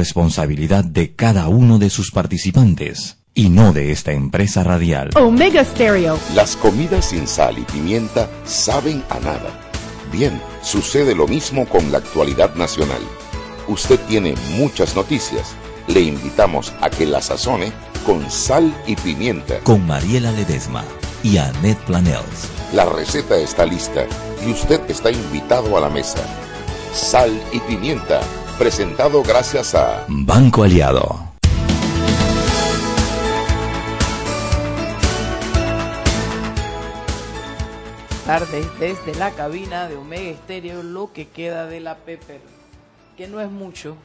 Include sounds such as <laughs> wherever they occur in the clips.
responsabilidad de cada uno de sus participantes y no de esta empresa radial. Omega Stereo. Las comidas sin sal y pimienta saben a nada. Bien, sucede lo mismo con la actualidad nacional. Usted tiene muchas noticias. Le invitamos a que la sazone con sal y pimienta. Con Mariela Ledesma y Annette Planels. La receta está lista y usted está invitado a la mesa. Sal y pimienta, presentado gracias a Banco Aliado. Tardes desde la cabina de Omega Estéreo, lo que queda de la Pepper, que no es mucho,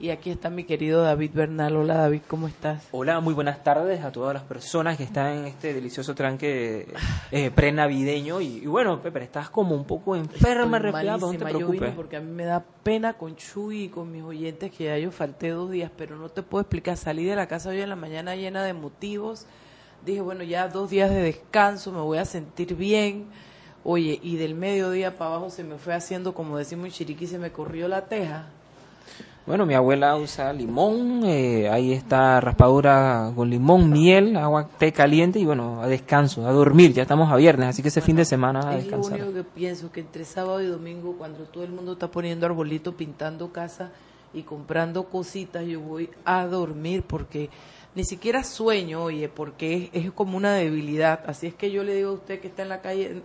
y aquí está mi querido David Bernal. Hola David, ¿cómo estás? Hola, muy buenas tardes a todas las personas que están en este delicioso tranque eh, prenavideño. Y, y, bueno, Pepe, estás como un poco enferma, resfriada, no te preocupes. porque a mí me da pena con Chuy y con mis oyentes que ya yo falté dos días, pero no te puedo explicar. Salí de la casa hoy en la mañana llena de motivos. Dije, bueno, ya dos días de descanso, me voy a sentir bien. Oye, y del mediodía para abajo se me fue haciendo, como decimos en Chiriquí, se me corrió la teja bueno, mi abuela usa limón, eh, ahí está raspadura con limón, miel, agua, té caliente y bueno, a descanso, a dormir. Ya estamos a viernes, así que ese fin de semana a descansar. Es lo único que pienso, que entre sábado y domingo, cuando todo el mundo está poniendo arbolito, pintando casa y comprando cositas, yo voy a dormir porque ni siquiera sueño, oye, porque es, es como una debilidad. Así es que yo le digo a usted que está en la calle,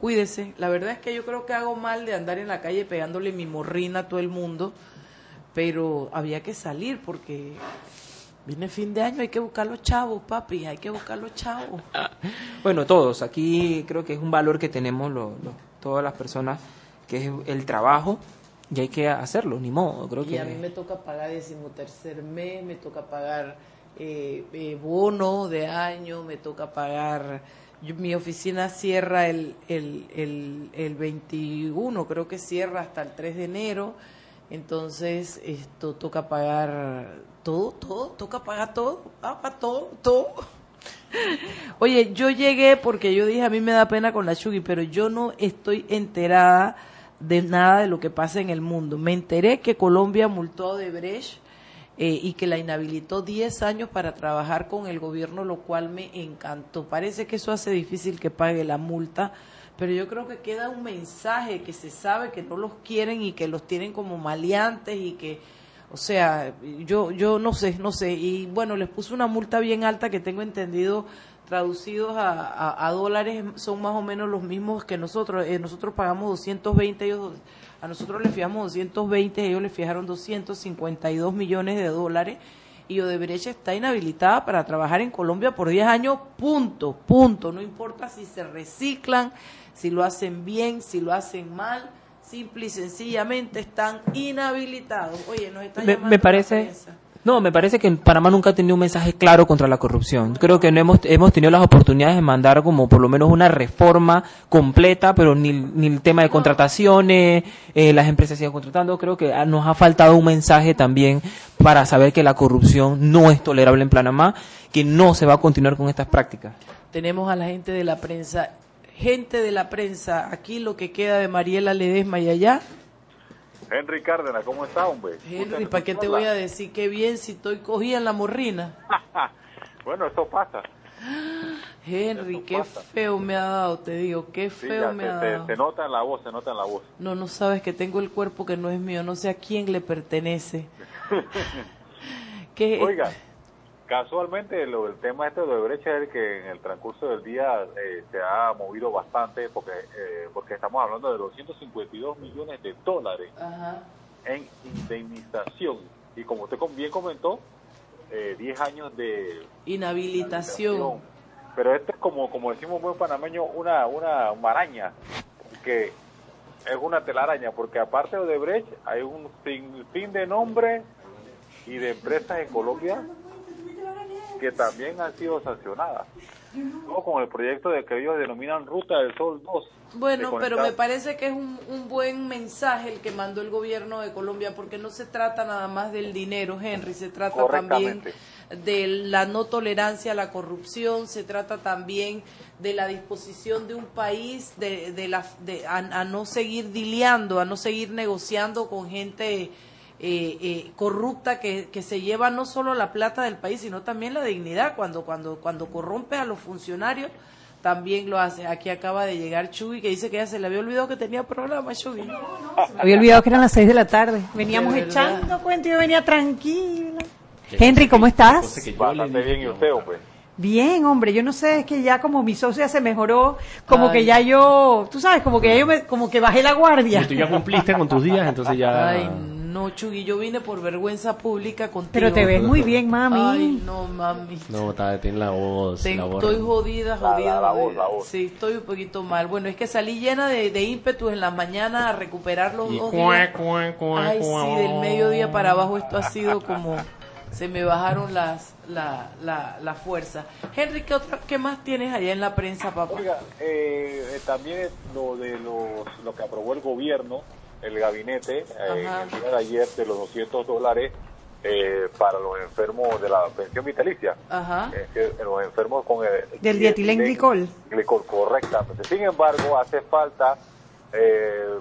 cuídese. La verdad es que yo creo que hago mal de andar en la calle pegándole mi morrina a todo el mundo pero había que salir porque viene fin de año, hay que buscar los chavos, papi, hay que buscar los chavos. <laughs> Bueno, todos, aquí creo que es un valor que tenemos todas las personas, que es el trabajo, y hay que hacerlo, ni modo, creo y que... a mí me toca pagar decimotercer mes, me toca pagar eh, eh, bono de año, me toca pagar... mi oficina cierra el, el, el, el 21, creo que cierra hasta el 3 de enero entonces, esto toca pagar todo, todo, toca pagar todo, ah, todo, todo. <laughs> Oye, yo llegué porque yo dije, a mí me da pena con la Chugi, pero yo no estoy enterada de nada de lo que pasa en el mundo. Me enteré que Colombia multó a Debrecht eh, y que la inhabilitó 10 años para trabajar con el gobierno, lo cual me encantó. Parece que eso hace difícil que pague la multa pero yo creo que queda un mensaje que se sabe que no los quieren y que los tienen como maleantes y que, o sea, yo, yo no sé, no sé, y bueno, les puse una multa bien alta que tengo entendido traducidos a, a, dólares son más o menos los mismos que nosotros, eh, nosotros pagamos 220, ellos, a nosotros les fijamos 220, ellos les fijaron 252 millones de dólares. Y Odebrecht está inhabilitada para trabajar en Colombia por 10 años, punto, punto. No importa si se reciclan, si lo hacen bien, si lo hacen mal, simple y sencillamente están inhabilitados. Oye, nos está me, me parece no, me parece que Panamá nunca ha tenido un mensaje claro contra la corrupción. Creo que no hemos, hemos tenido las oportunidades de mandar como por lo menos una reforma completa, pero ni, ni el tema de contrataciones, eh, las empresas siguen contratando. Creo que nos ha faltado un mensaje también para saber que la corrupción no es tolerable en Panamá, que no se va a continuar con estas prácticas. Tenemos a la gente de la prensa. Gente de la prensa, aquí lo que queda de Mariela Ledesma y allá. Henry Cárdenas, ¿cómo está, hombre? Henry, ¿para qué te voy a decir qué bien si estoy cogida en la morrina? <laughs> bueno, eso pasa. <gasps> Henry, qué feo me ha dado, te digo, qué feo me ha dado. Se, nota en la voz, se nota en la voz. No, no sabes que tengo el cuerpo que no es mío, no sé a quién le pertenece. <laughs> ¿Qué? Oiga, Casualmente, lo, el tema este de brecha es que en el transcurso del día eh, se ha movido bastante porque eh, porque estamos hablando de 252 millones de dólares en indemnización. Y como usted bien comentó, eh, 10 años de inhabilitación. Pero esto es como, como decimos buen panameño, una, una maraña, que es una telaraña, porque aparte de Brecht hay un fin de nombres y de empresas en Colombia que también han sido sancionadas. con el proyecto de que ellos denominan Ruta del Sol 2. Bueno, pero me parece que es un, un, buen mensaje el que mandó el gobierno de Colombia, porque no se trata nada más del dinero, Henry, se trata también de la no tolerancia a la corrupción, se trata también de la disposición de un país de, de la, de, a, no seguir diliando, a no seguir negociando con gente eh, eh, corrupta que, que se lleva no solo la plata del país, sino también la dignidad. Cuando, cuando, cuando corrompe a los funcionarios, también lo hace. Aquí acaba de llegar Chuy, que dice que ya se le había olvidado que tenía programa, Chuy. Había olvidado que eran las seis de la tarde. Veníamos echando cuento y yo venía tranquila. Henry, ¿cómo estás? Bastante bien, y usted, hombre. Bien, hombre, yo no sé, es que ya como mi socia se mejoró, como Ay. que ya yo, tú sabes, como que ya yo me, como que bajé la guardia. Y tú ya cumpliste con tus días, entonces ya... Ay, no, Chuy, yo vine por vergüenza pública contigo. Pero te ves muy bien, mami. Ay, no, mami. No, está, tiene la voz, la voz. estoy jodida, jodida. la- la voz, jodida. la voz. Sí, estoy un poquito mal. Bueno, es que salí llena de, de ímpetu en la mañana a recuperar los Y dos días. Ay, sí, del mediodía para abajo esto ha sido como se me bajaron las la, la, la fuerza. Henry, ¿qué, otra, ¿qué más tienes allá en la prensa, papá? Oiga, eh, eh, también lo de los, lo que aprobó el gobierno, el gabinete, eh, Ajá. el día de ayer de los 200 dólares eh, para los enfermos de la pensión vitalicia. Ajá. Eh, que los enfermos con el Del dietilenglicol. glicol, correctamente. Sin embargo, hace falta eh,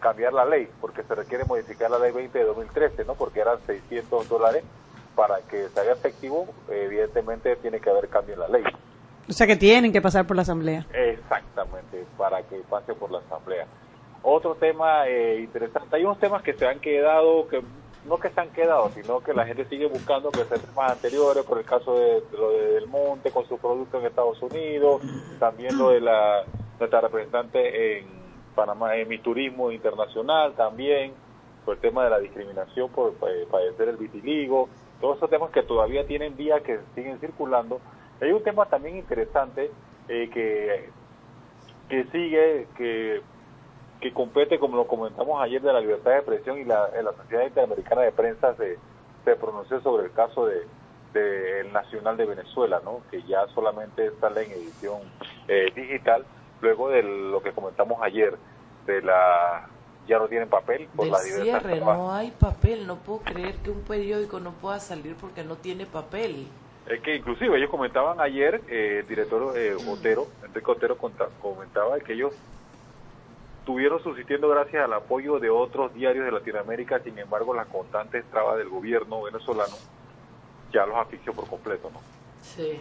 cambiar la ley, porque se requiere modificar la ley 20 de 2013, ¿no? Porque eran 600 dólares. Para que se haga efectivo, evidentemente tiene que haber cambio en la ley. O sea que tienen que pasar por la asamblea. Exactamente, para que pase por la asamblea. Otro tema eh, interesante, hay unos temas que se han quedado, que no que se han quedado, sino que la gente sigue buscando que sean temas anteriores, por el caso de, lo de Del Monte con su producto en Estados Unidos, también lo de la nuestra representante en Panamá, en mi turismo internacional también, por el tema de la discriminación por eh, padecer el vitiligo, todos esos temas que todavía tienen vía que siguen circulando. Hay un tema también interesante eh, que que sigue, que, que compete, como lo comentamos ayer, de la libertad de expresión y la, la Sociedad Interamericana de Prensa se, se pronunció sobre el caso de, de el Nacional de Venezuela, ¿no? que ya solamente sale en edición eh, digital, luego de lo que comentamos ayer, de la ya no tienen papel por Del la libertad cierre, no hay papel. No puedo creer que un periódico no pueda salir porque no tiene papel. Es que inclusive ellos comentaban ayer, eh, el director eh, Otero, Enrique Otero comentaba que ellos estuvieron subsistiendo gracias al apoyo de otros diarios de Latinoamérica, sin embargo las constantes trabas del gobierno venezolano ya los asfixió por completo, ¿no? Sí.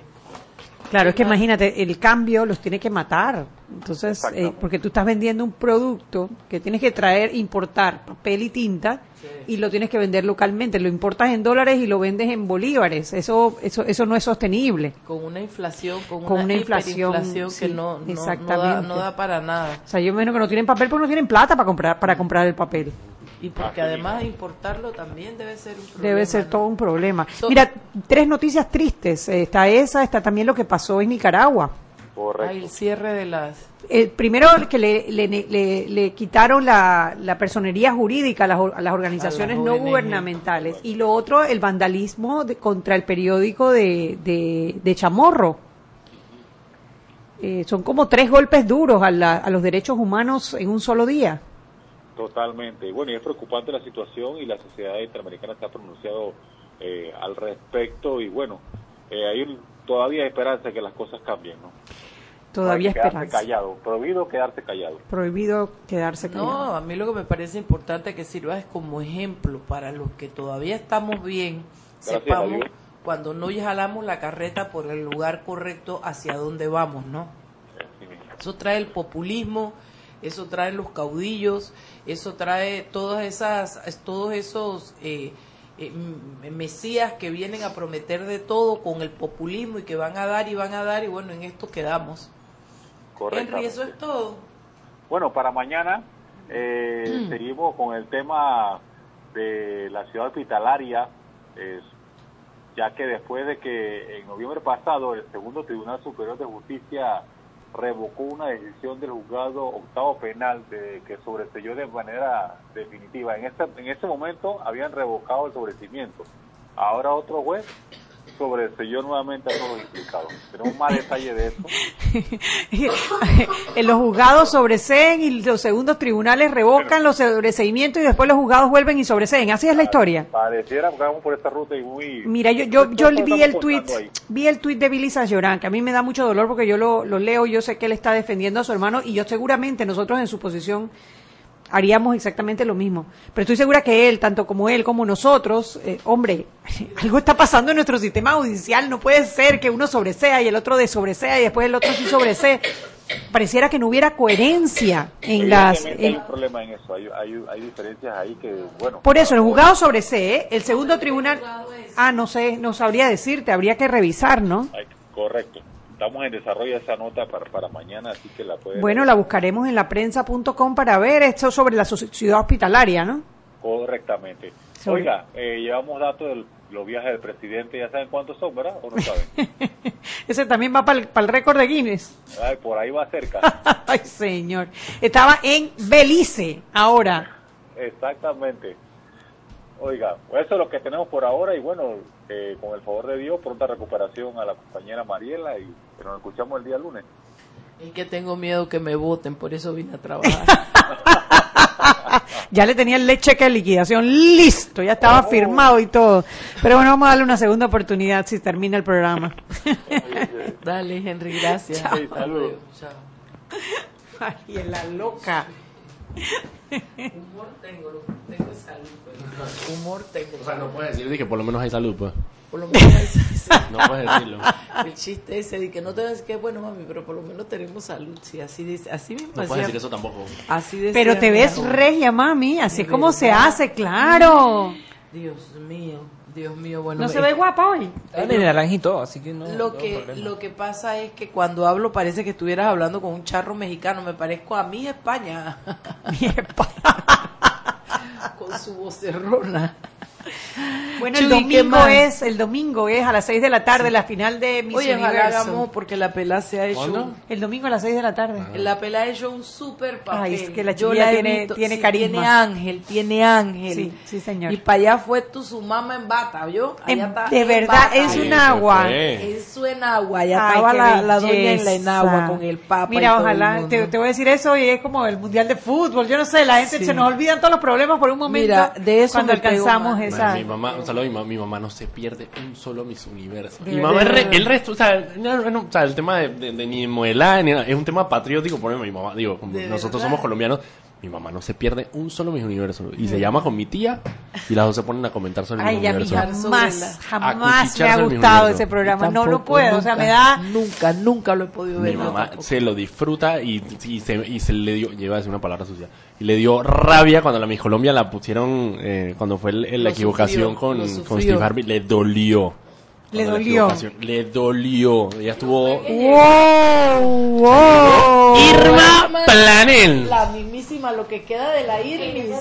Claro, es que imagínate, el cambio los tiene que matar. Entonces, eh, porque tú estás vendiendo un producto que tienes que traer, importar papel y tinta Sí. y lo tienes que vender localmente. Lo importas en dólares y lo vendes en bolívares. Eso, eso, eso no es sostenible. Con una inflación, con, Con una, una inflación, sí, que no, no, no, da, exactamente. no da para nada. O sea, yo menos que no tienen papel porque no tienen plata para comprar, para comprar el papel. Y porque además importarlo también debe ser un problema. Debe ser ¿no? todo un problema. So- Mira, tres noticias tristes. Eh, Está esa, está también lo que pasó en Nicaragua. Correcto. Ay, el cierre de las... El primero que le, le, le- le quitaron la, la personería jurídica a las, a las organizaciones A las no gubernamentales y lo otro el vandalismo de- contra el periódico de, de, de Chamorro. Eh, son como tres golpes duros a, la- a los derechos humanos en un solo día. Totalmente. Y Bueno, y es preocupante la situación y la sociedad interamericana se ha pronunciado eh, al respecto y bueno, eh, hay un- todavía hay esperanza de que las cosas cambien, ¿no? Todavía Hay que quedarse esperanza. callado, prohibido quedarse callado. Prohibido quedarse callado. No, a mí lo que me parece importante que sirva es como ejemplo para los que todavía estamos bien, Gracias sepamos cuando no jalamos la carreta por el lugar correcto hacia dónde vamos, ¿no? Eso trae el populismo, eso trae los caudillos, eso trae todas esas, es- todos esos eh, eh, mesías que vienen a prometer de todo con el populismo y que van a dar y van a dar y bueno, en esto quedamos. Henry, Correctamente. eso es todo. Bueno, para mañana eh, seguimos con el tema de la ciudad hospitalaria, ya que después de que en noviembre pasado el segundo Tribunal Superior de Justicia revocó una decisión del juzgado octavo penal de, que sobreselló de manera definitiva. En ese, en ese momento habían revocado el sobrecimiento. Ahora otro juez sobreselló nuevamente a todos los implicados. Tenemos más detalle de eso. en <laughs> los juzgados sobreseen y los segundos tribunales revocan los sobreseimientos y después los juzgados vuelven y sobreseen. Así es la historia. Pareciera que vamos por esta ruta y muy... Mira, yo, yo, yo vi el tweet, vi el tweet de Billy Llorán, que a mí me da mucho dolor porque yo lo, lo leo, yo sé que él está defendiendo a su hermano y yo seguramente nosotros en su posición haríamos exactamente lo mismo. Pero estoy segura que él, tanto como él como nosotros, eh, hombre, <laughs> algo está pasando en nuestro sistema judicial. No puede ser que uno sobresea y el otro desobresea y después el otro sí sobresee. Pareciera que no hubiera coherencia en las... Evidentemente hay en- un problema en eso, hay, hay, hay diferencias ahí que, bueno. por eso, el juzgado sobresee, el segundo tribunal... Ah, no sé, no sabría decirte, habría que revisar, ¿no? correcto. Estamos en desarrollo de esa nota para, para mañana, así que la pueden... Bueno, la buscaremos en la prensa.com para ver esto sobre la sociedad hospitalaria, ¿no? Correctamente. Sobre- Oiga, eh, llevamos datos de los viajes del presidente, ¿ya saben cuántos son, verdad? ¿O no saben? <laughs> Ese también va para el, para el récord de Guinness. Ay, por ahí va cerca. <laughs> Ay, señor. Estaba en Belice ahora. Exactamente. Oiga, pues eso es lo que tenemos por ahora y bueno, eh, con el favor de Dios, pronta recuperación a la compañera Mariela y que nos escuchamos el día lunes. Es que tengo miedo que me voten, por eso vine a trabajar. <laughs> Ya le tenía el cheque de liquidación listo, ya estaba firmado y todo. Pero bueno, vamos a darle una segunda oportunidad si termina el programa. <laughs> Dale, Henry, gracias. Chao. Hasta luego. Chao. Ay, en la loca. Humor tengo, lo que tengo salud. pues. Humor tengo. O sea, no puedes decir de que por lo menos hay salud, pues. Por lo menos es- <laughs> No puedes decirlo. el chiste ese de que no te decir que bueno, mami, pero por lo menos tenemos salud. Sí, así dice, así mismo No puedes decir eso tampoco. Así decía Pero te mi ves abuela. regia, mami. Así es De como se hace, claro. Dios mío, Dios mío, bueno. No me- se ve guapa hoy. Está de naranjito, así que no. lo no que lo que pasa es que cuando hablo parece que estuvieras hablando con un charro mexicano, me parezco a mi España <laughs> con su vocerrona. Bueno, el Chuy, ¿qué domingo es, el domingo es a las 6 de la tarde la final de Miss Oye, Universo. hagamos porque la pela se ha hecho El domingo a las 6 de la tarde. la pela ha hecho un super papel. Ay, es que la he tiene- tiene Sí, carisma. Tiene ángel, tiene ángel. Sí, sí, señor. Y para allá fue tu su mamá en bata, ¿yo? En- de verdad, es un agua. Eso en agua, ya Ay, estaba la, la doña en la enagua con el papa. y Mira, ojalá, mundo. te, te voy a decir eso y es como el mundial de fútbol. Yo no sé, la gente Sí. se nos olvidan todos los problemas por un momento. Mira, de eso cuando alcanzamos esa. Mi mamá, un saludo a mi mamá, mi mamá no se pierde un solo Miss Universo. Mi mamá, el, re- el resto, o sea, no, no, o sea, el tema de, de- de ni modelar, ni nada, es un tema patriótico, por ejemplo, mi mamá, digo, nosotros verdad. somos colombianos, mi mamá no se pierde un solo Miss Universo. Y se llama con mi tía y las dos se ponen a comentar sobre el Ay, Miss a mí Universo. jamás, jamás me ha gustado ese programa. No, no Tampoco, puedo. O sea, me da. Nunca, nunca lo he podido ver. Mi mamá tampoco. se lo disfruta y, y se, y se le dio, lleva a decir una palabra sucia, y le dio rabia cuando la Miss Colombia la pusieron, eh, cuando fue el- el- la Lo equivocación sufrió, con, lo con. Steve Harvey, le dolió. Le dolió. Le dolió. Ella estuvo... ¡Wow! ¡Wow! Irma Planel. La mismísima, lo que queda de la Irmis.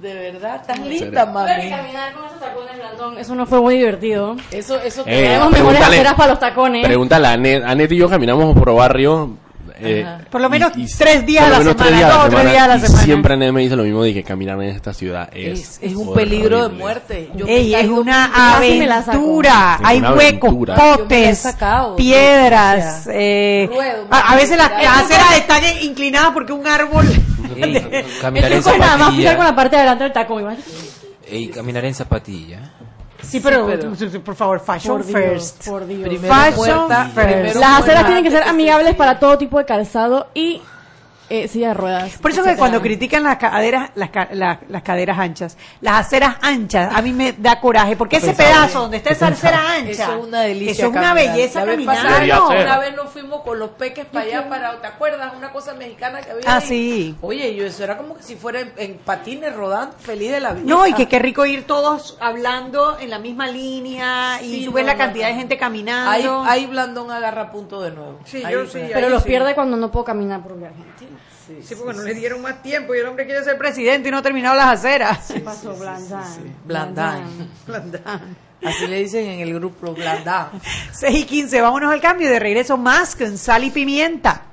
De verdad, estás linda, mami. Caminar con esos tacones, Blandón, eso no fue muy divertido. Eso, eso Eh, Tenemos mejores aceras para los tacones. Pregúntale a Anet. Anet y yo caminamos por barrio. Eh. Por lo menos y- y- tres días por a lo la menos tres semana, días dos o tres días a la y semana. siempre me dice lo mismo de que caminar en esta ciudad es, es, es un horrible. peligro de muerte. Yo Ey, es una la aventura. Hay una huecos, aventura. La potes, sacado, piedras. o sea, eh, ruedo, a, a veces las, aceras están inclinadas porque un árbol. <laughs> Caminar en pisar con la parte de adelante del tacón. Ey, caminar en zapatilla. Sí, pero, pero- por favor, fashion Por Dios, first. por Dios. Primero Fashion muerta, first. primero Las aceras tienen que ser amigables para todo tipo de calzado y eh, silla de ruedas. Por eso que etcétera. cuando critican las caderas, las, ca- la- las caderas anchas, las aceras anchas, a mí me da coraje, porque ese pedazo donde está esa acera ancha, Eso es una delicia. eso es una caminar. belleza La vez caminar. pasada, Debería no, ser. una vez nos fuimos con los peques para allá, para, ¿te acuerdas? Una cosa mexicana que había Ah, ahí. sí. Oye, yo eso era como que si fuera en, en patines rodando, feliz de la vida. No, y que qué rico ir todos hablando en la misma línea y tú ves no, la no, cantidad no. de gente caminando. ahí Blandón agarra punto de nuevo. Sí, Ahí yo sí, Pero los sí. pierde cuando no puedo caminar por Argentina. Sí, porque no le dieron más tiempo y el hombre quiere ser presidente y no ha terminado las aceras. ¿Qué pasó, Blandán? Blandán. Así le dicen en el grupo Blandán. <laughs> 6 y 15, vámonos al cambio. De regreso más con sal y pimienta.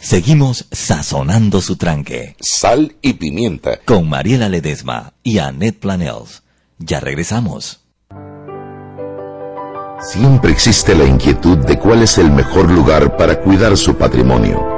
Seguimos sazonando su tranque Sal y pimienta. con Mariela Ledesma y Annette Planels. Ya regresamos. Siempre existe la inquietud de cuál es el mejor lugar para cuidar su patrimonio.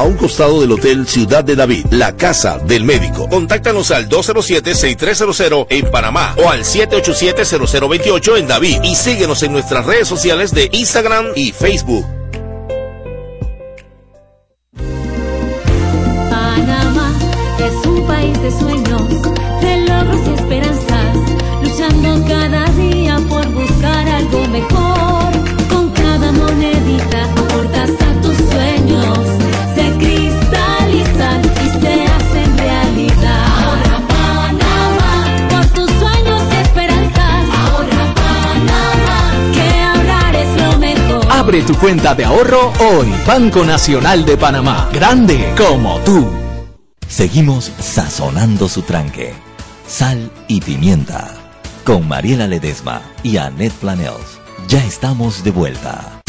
a un costado del Hotel Ciudad de David, la casa del médico. Contáctanos al 207-6300 en Panamá o al 787-0028 en David y síguenos en nuestras redes sociales de Instagram y Facebook. Panamá es un país de sueños, de logros y esperanzas, luchando cada día Abre tu cuenta de ahorro hoy. Banco Nacional de Panamá. Grande como tú. Seguimos sazonando su tranque. Sal y pimienta. Con Mariela Ledesma y Annette Planels. Ya estamos de vuelta.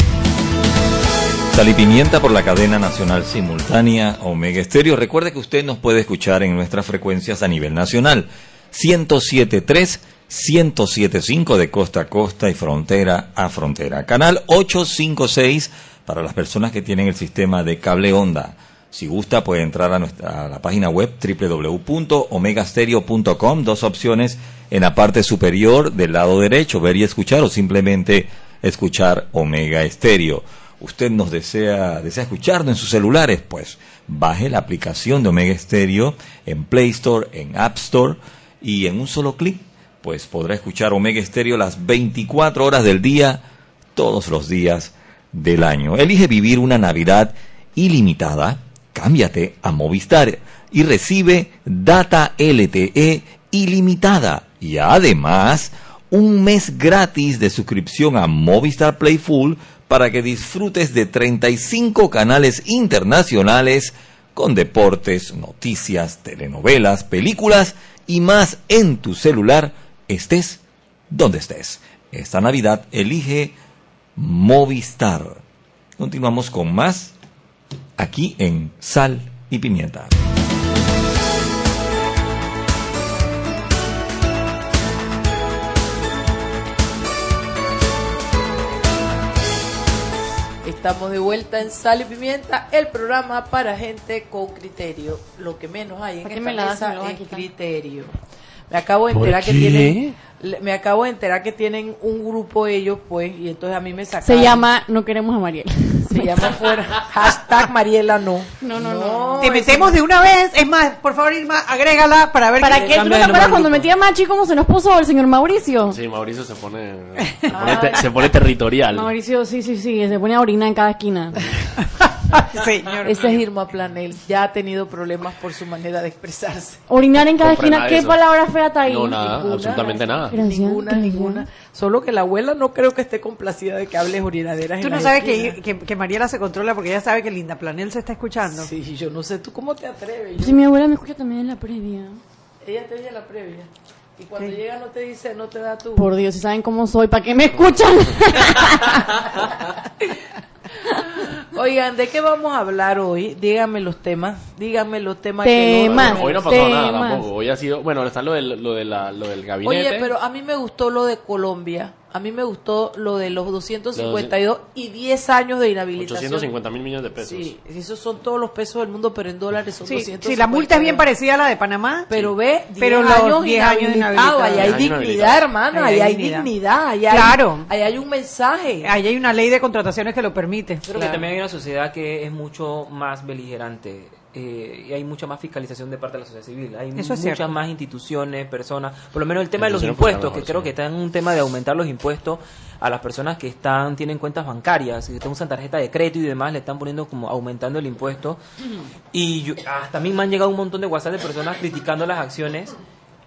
Sal y pimienta por la cadena nacional simultánea Omega Estéreo. Recuerde que usted nos puede escuchar en nuestras frecuencias a nivel nacional. 107.3, 107.5 de costa a costa y frontera a frontera. Canal 856 para las personas que tienen el sistema de cable onda. Si gusta puede entrar a, nuestra, a la página web www.omegastereo.com, dos opciones en la parte superior del lado derecho, ver y escuchar o simplemente escuchar Omega Estéreo. Usted nos desea, desea escucharnos en sus celulares, pues baje la aplicación de Omega Estéreo en Play Store, en App Store y en un solo clic, pues podrá escuchar Omega Estéreo las 24 horas del día, todos los días del año. Elige vivir una Navidad ilimitada, cámbiate a Movistar y recibe data LTE ilimitada y además un mes gratis de suscripción a Movistar Play Full para que disfrutes de 35 canales internacionales con deportes, noticias, telenovelas, películas y más en tu celular, estés donde estés. Esta Navidad elige Movistar. Continuamos con más aquí en Sal y Pimienta. Estamos de vuelta en Sal y Pimienta, el programa para gente con criterio. Lo que menos hay en ¿Por qué esta mesa es quitar. criterio. Me acabo de ¿Por enterar que tienen, me acabo de enterar que tienen un grupo ellos, pues, y entonces a mí me sacaron. Se llama No queremos a Mariel. <laughs> Se llama fuera. Hashtag Mariela no. No, no, no. Te metemos de una vez. Es más, por favor, Irma, agrégala para ver ¿Para qué? ¿Tú no te acuerdas cuando metía Machi cómo se nos puso el señor Mauricio? Sí, Mauricio se pone, se <laughs> pone, te- se pone territorial. Mauricio, sí, sí, sí, se ponía a orinar en cada esquina. <laughs> <laughs> Señor. Esa es Irma Planel. Ya ha tenido problemas por su manera de expresarse. Orinar en cada esquina, ¿qué eso. palabra fea está ahí? No, nada, Ninguna. absolutamente nada. Ninguna, ninguna. Solo que la abuela no creo que esté complacida de que hables orinaderas. Tú en no las sabes que, que, que Mariela se controla porque ella sabe que Linda Planel se está escuchando. Sí, yo no sé. ¿Tú cómo te atreves? Yo- Sí, mi abuela me escucha también en la previa. Ella te oye la previa. Y cuando llega no te dice, no te da tu... Por Dios, si saben cómo soy, ¿para qué me escuchan? <laughs> Oigan, ¿de qué vamos a hablar hoy? Díganme los temas. Díganme los temas Temas. que Hoy no ha pasado nada Temas. tampoco. Hoy ha sido, bueno, está lo del, lo de la, lo del gabinete. Oye, pero a mí me gustó lo de Colombia. A mí me gustó lo de los 252 y 10 años de inhabilitación. 850 mil millones de pesos. Sí, esos son todos los pesos del mundo, pero en dólares son Sí, 250. sí, la multa es bien parecida a la de Panamá. Pero ve, pero 10 los años 10 años de inhabilitado, inhabilitado. ahí hay 10 años dignidad, hermano, Ahí hay dignidad. ahí hay, Claro. ahí hay un mensaje. Ahí hay una ley de contrataciones que lo permite. Creo que también hay una sociedad que es mucho más beligerante eh, y hay mucha más fiscalización de parte de la sociedad civil. Hay Eso es muchas cierto. más instituciones, personas. Por lo menos el tema de los impuestos, que creo sí. que está en un tema de aumentar los impuestos a las personas que están tienen cuentas bancarias, que usan tarjeta de crédito y demás, le están poniendo como aumentando el impuesto. Y yo, hasta a mí me han llegado un montón de WhatsApp de personas criticando las acciones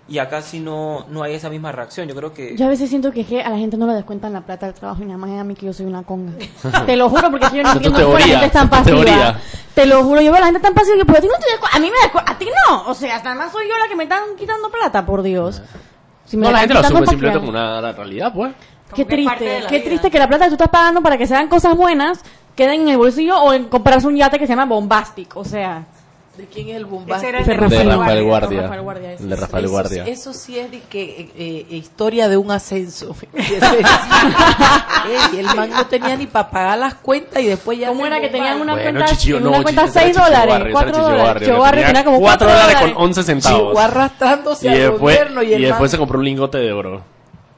y acá sí no, no hay esa misma reacción. Yo creo que... Yo a veces siento que, es que a la gente no le descuentan la plata del trabajo y nada más es a mí que yo soy una conga. Te lo juro porque yo no <laughs> entiendo por qué la gente es tan pasiva. teoría. Te lo juro, yo veo a la gente tan pasiva que pues a ti no te descu- a mí me a ti no. O sea, nada más soy yo la que me están quitando plata, por Dios. Si me No, la gente lo asume simplemente ¿pa' como una realidad, pues. Qué triste, qué vida. triste que la plata que tú estás pagando para que se hagan cosas buenas queden en el bolsillo o en comprarse un yate que se llama Bombastic, o sea, ¿De quién es el Ese bombástico? era el De de Rafael Guardia, Rafael Guardia. Guardia, ese El de. Rafael eso, Guardia. Eso sí es de que eh, eh, historia de un ascenso. <laughs> Ey, el man no tenía ni para pagar las cuentas y después ya. ¿Cómo era que tenían una Bueno, cuenta, Chichillo, en no, una cuenta Chichillo, ese 6 era Chichillo dólares, Barrio, ese 4 era Chichillo dólares? Barrio, Chichillo que Barrio tenía como 4 4 dólares con 11 centavos. Chihuahua arrastrándose Y al después, gobierno y, y el después man- se compró un lingote de oro.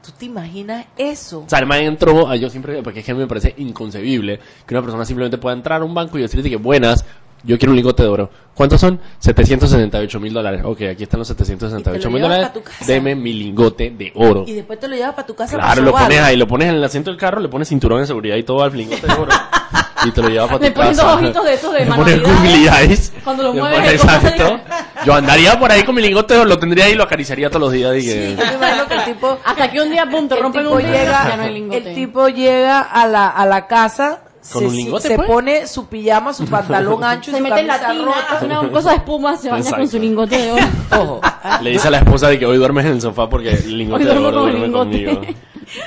¿Tú te imaginas eso? O sea, el man entró, a yo siempre, porque es que a mí me parece inconcebible que una persona simplemente pueda entrar a un banco y decirte que buenas, yo quiero un lingote de oro. ¿Cuántos son? 768 mil dólares. Ok, aquí están los 768 mil dólares. casa. Deme mi lingote de oro. Y después te lo llevas para tu casa. Claro, para lo pones ahí, lo pones en el asiento del carro, le pones cinturón de seguridad y todo al lingote de oro. <laughs> y te lo llevas para tu Le pones casa. dos ojitos de esos de <laughs> Le pones manualidades. Google Eyes. Cuando lo mueves, exacto. Yo andaría por ahí con mi lingote de oro, lo tendría ahí y lo acariciaría todos los días. Y que... Sí, yo me imagino que el tipo. Hasta que un día, el rompen un llega, ya no hay lingote. el tipo llega a la, a la casa. ¿Con se, un lingote, se pues? pone su pijama, su <laughs> pantalón ancho y se su mete en la camisa tina, rota. hace una cosa de espuma, se baña con Exacto. su lingote de oro. <laughs> Ojo, Le dice a la esposa de que hoy duermes en el sofá porque el lingote Hoy de duermo oro con duerme lingote. conmigo.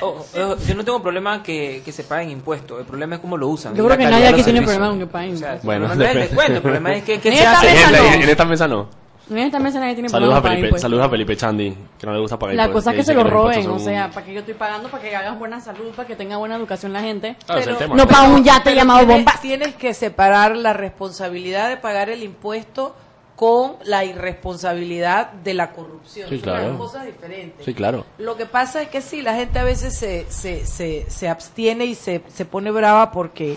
ojo, ojo, yo no tengo problema que, que se paguen impuestos, el problema es cómo lo usan. Yo creo que nadie aquí tiene problema con que paguen O sea, impuestos. Bueno, el problema no es descuento, el problema es que, que En se hace. En en esta mesa no. En esta mesa nadie tiene Saludos a Felipe, impuestos. saludos a Felipe Chandi, que no le gusta pagar La cosa es que se lo roben, o son- sea, para que yo estoy pagando para que hagas buena salud, para que tenga buena educación la gente. Tema. No para un yate Pero llamado tienes- bomba. Tienes que separar la responsabilidad de pagar el impuesto con la irresponsabilidad de la corrupción. Sí, Son claro. dos cosas diferentes. Sí, claro. Lo que pasa es que sí, la gente a veces se, se, se, se abstiene y se, se pone brava porque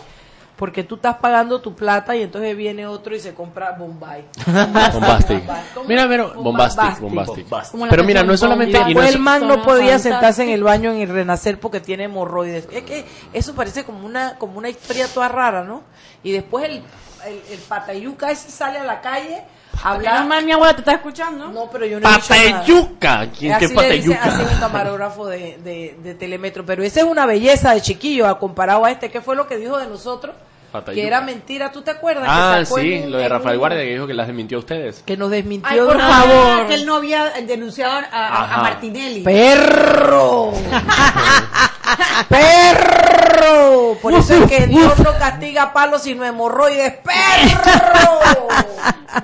porque tú estás pagando tu plata y entonces viene otro y se compra Bombay. <laughs> Bombastic. Mira, pero Bombastic. bombastic, Pero mira, no es solamente y no Después es- el man no podía sentarse en el baño en el renacer porque tiene hemorroides. Es que eso parece como una como una historia toda rara, ¿no? Y después el, el, el patayuca ese sale a la calle a Hablar mal, mi abuela te está escuchando. No, pero yo no he dicho nada. Patayuca. ¿Quién qué Así le dice, así patayuca? un camarógrafo de, de, de Telemetro. Pero ese es una belleza de chiquillo a comparado a este. ¿Qué fue lo que dijo de nosotros? Patayuca. Que era mentira. ¿Tú te acuerdas? Ah, que sí, un- lo de Rafael un- Guardia que dijo que las desmintió a ustedes. Que nos desmintió Ay, por favor. que él no había denunciado a, a- a. Martinelli. ¡Perro! <laughs> <laughs> ¡Perro! Por eso es que Dios no castiga a palos sino hemorroides. ¡Perro!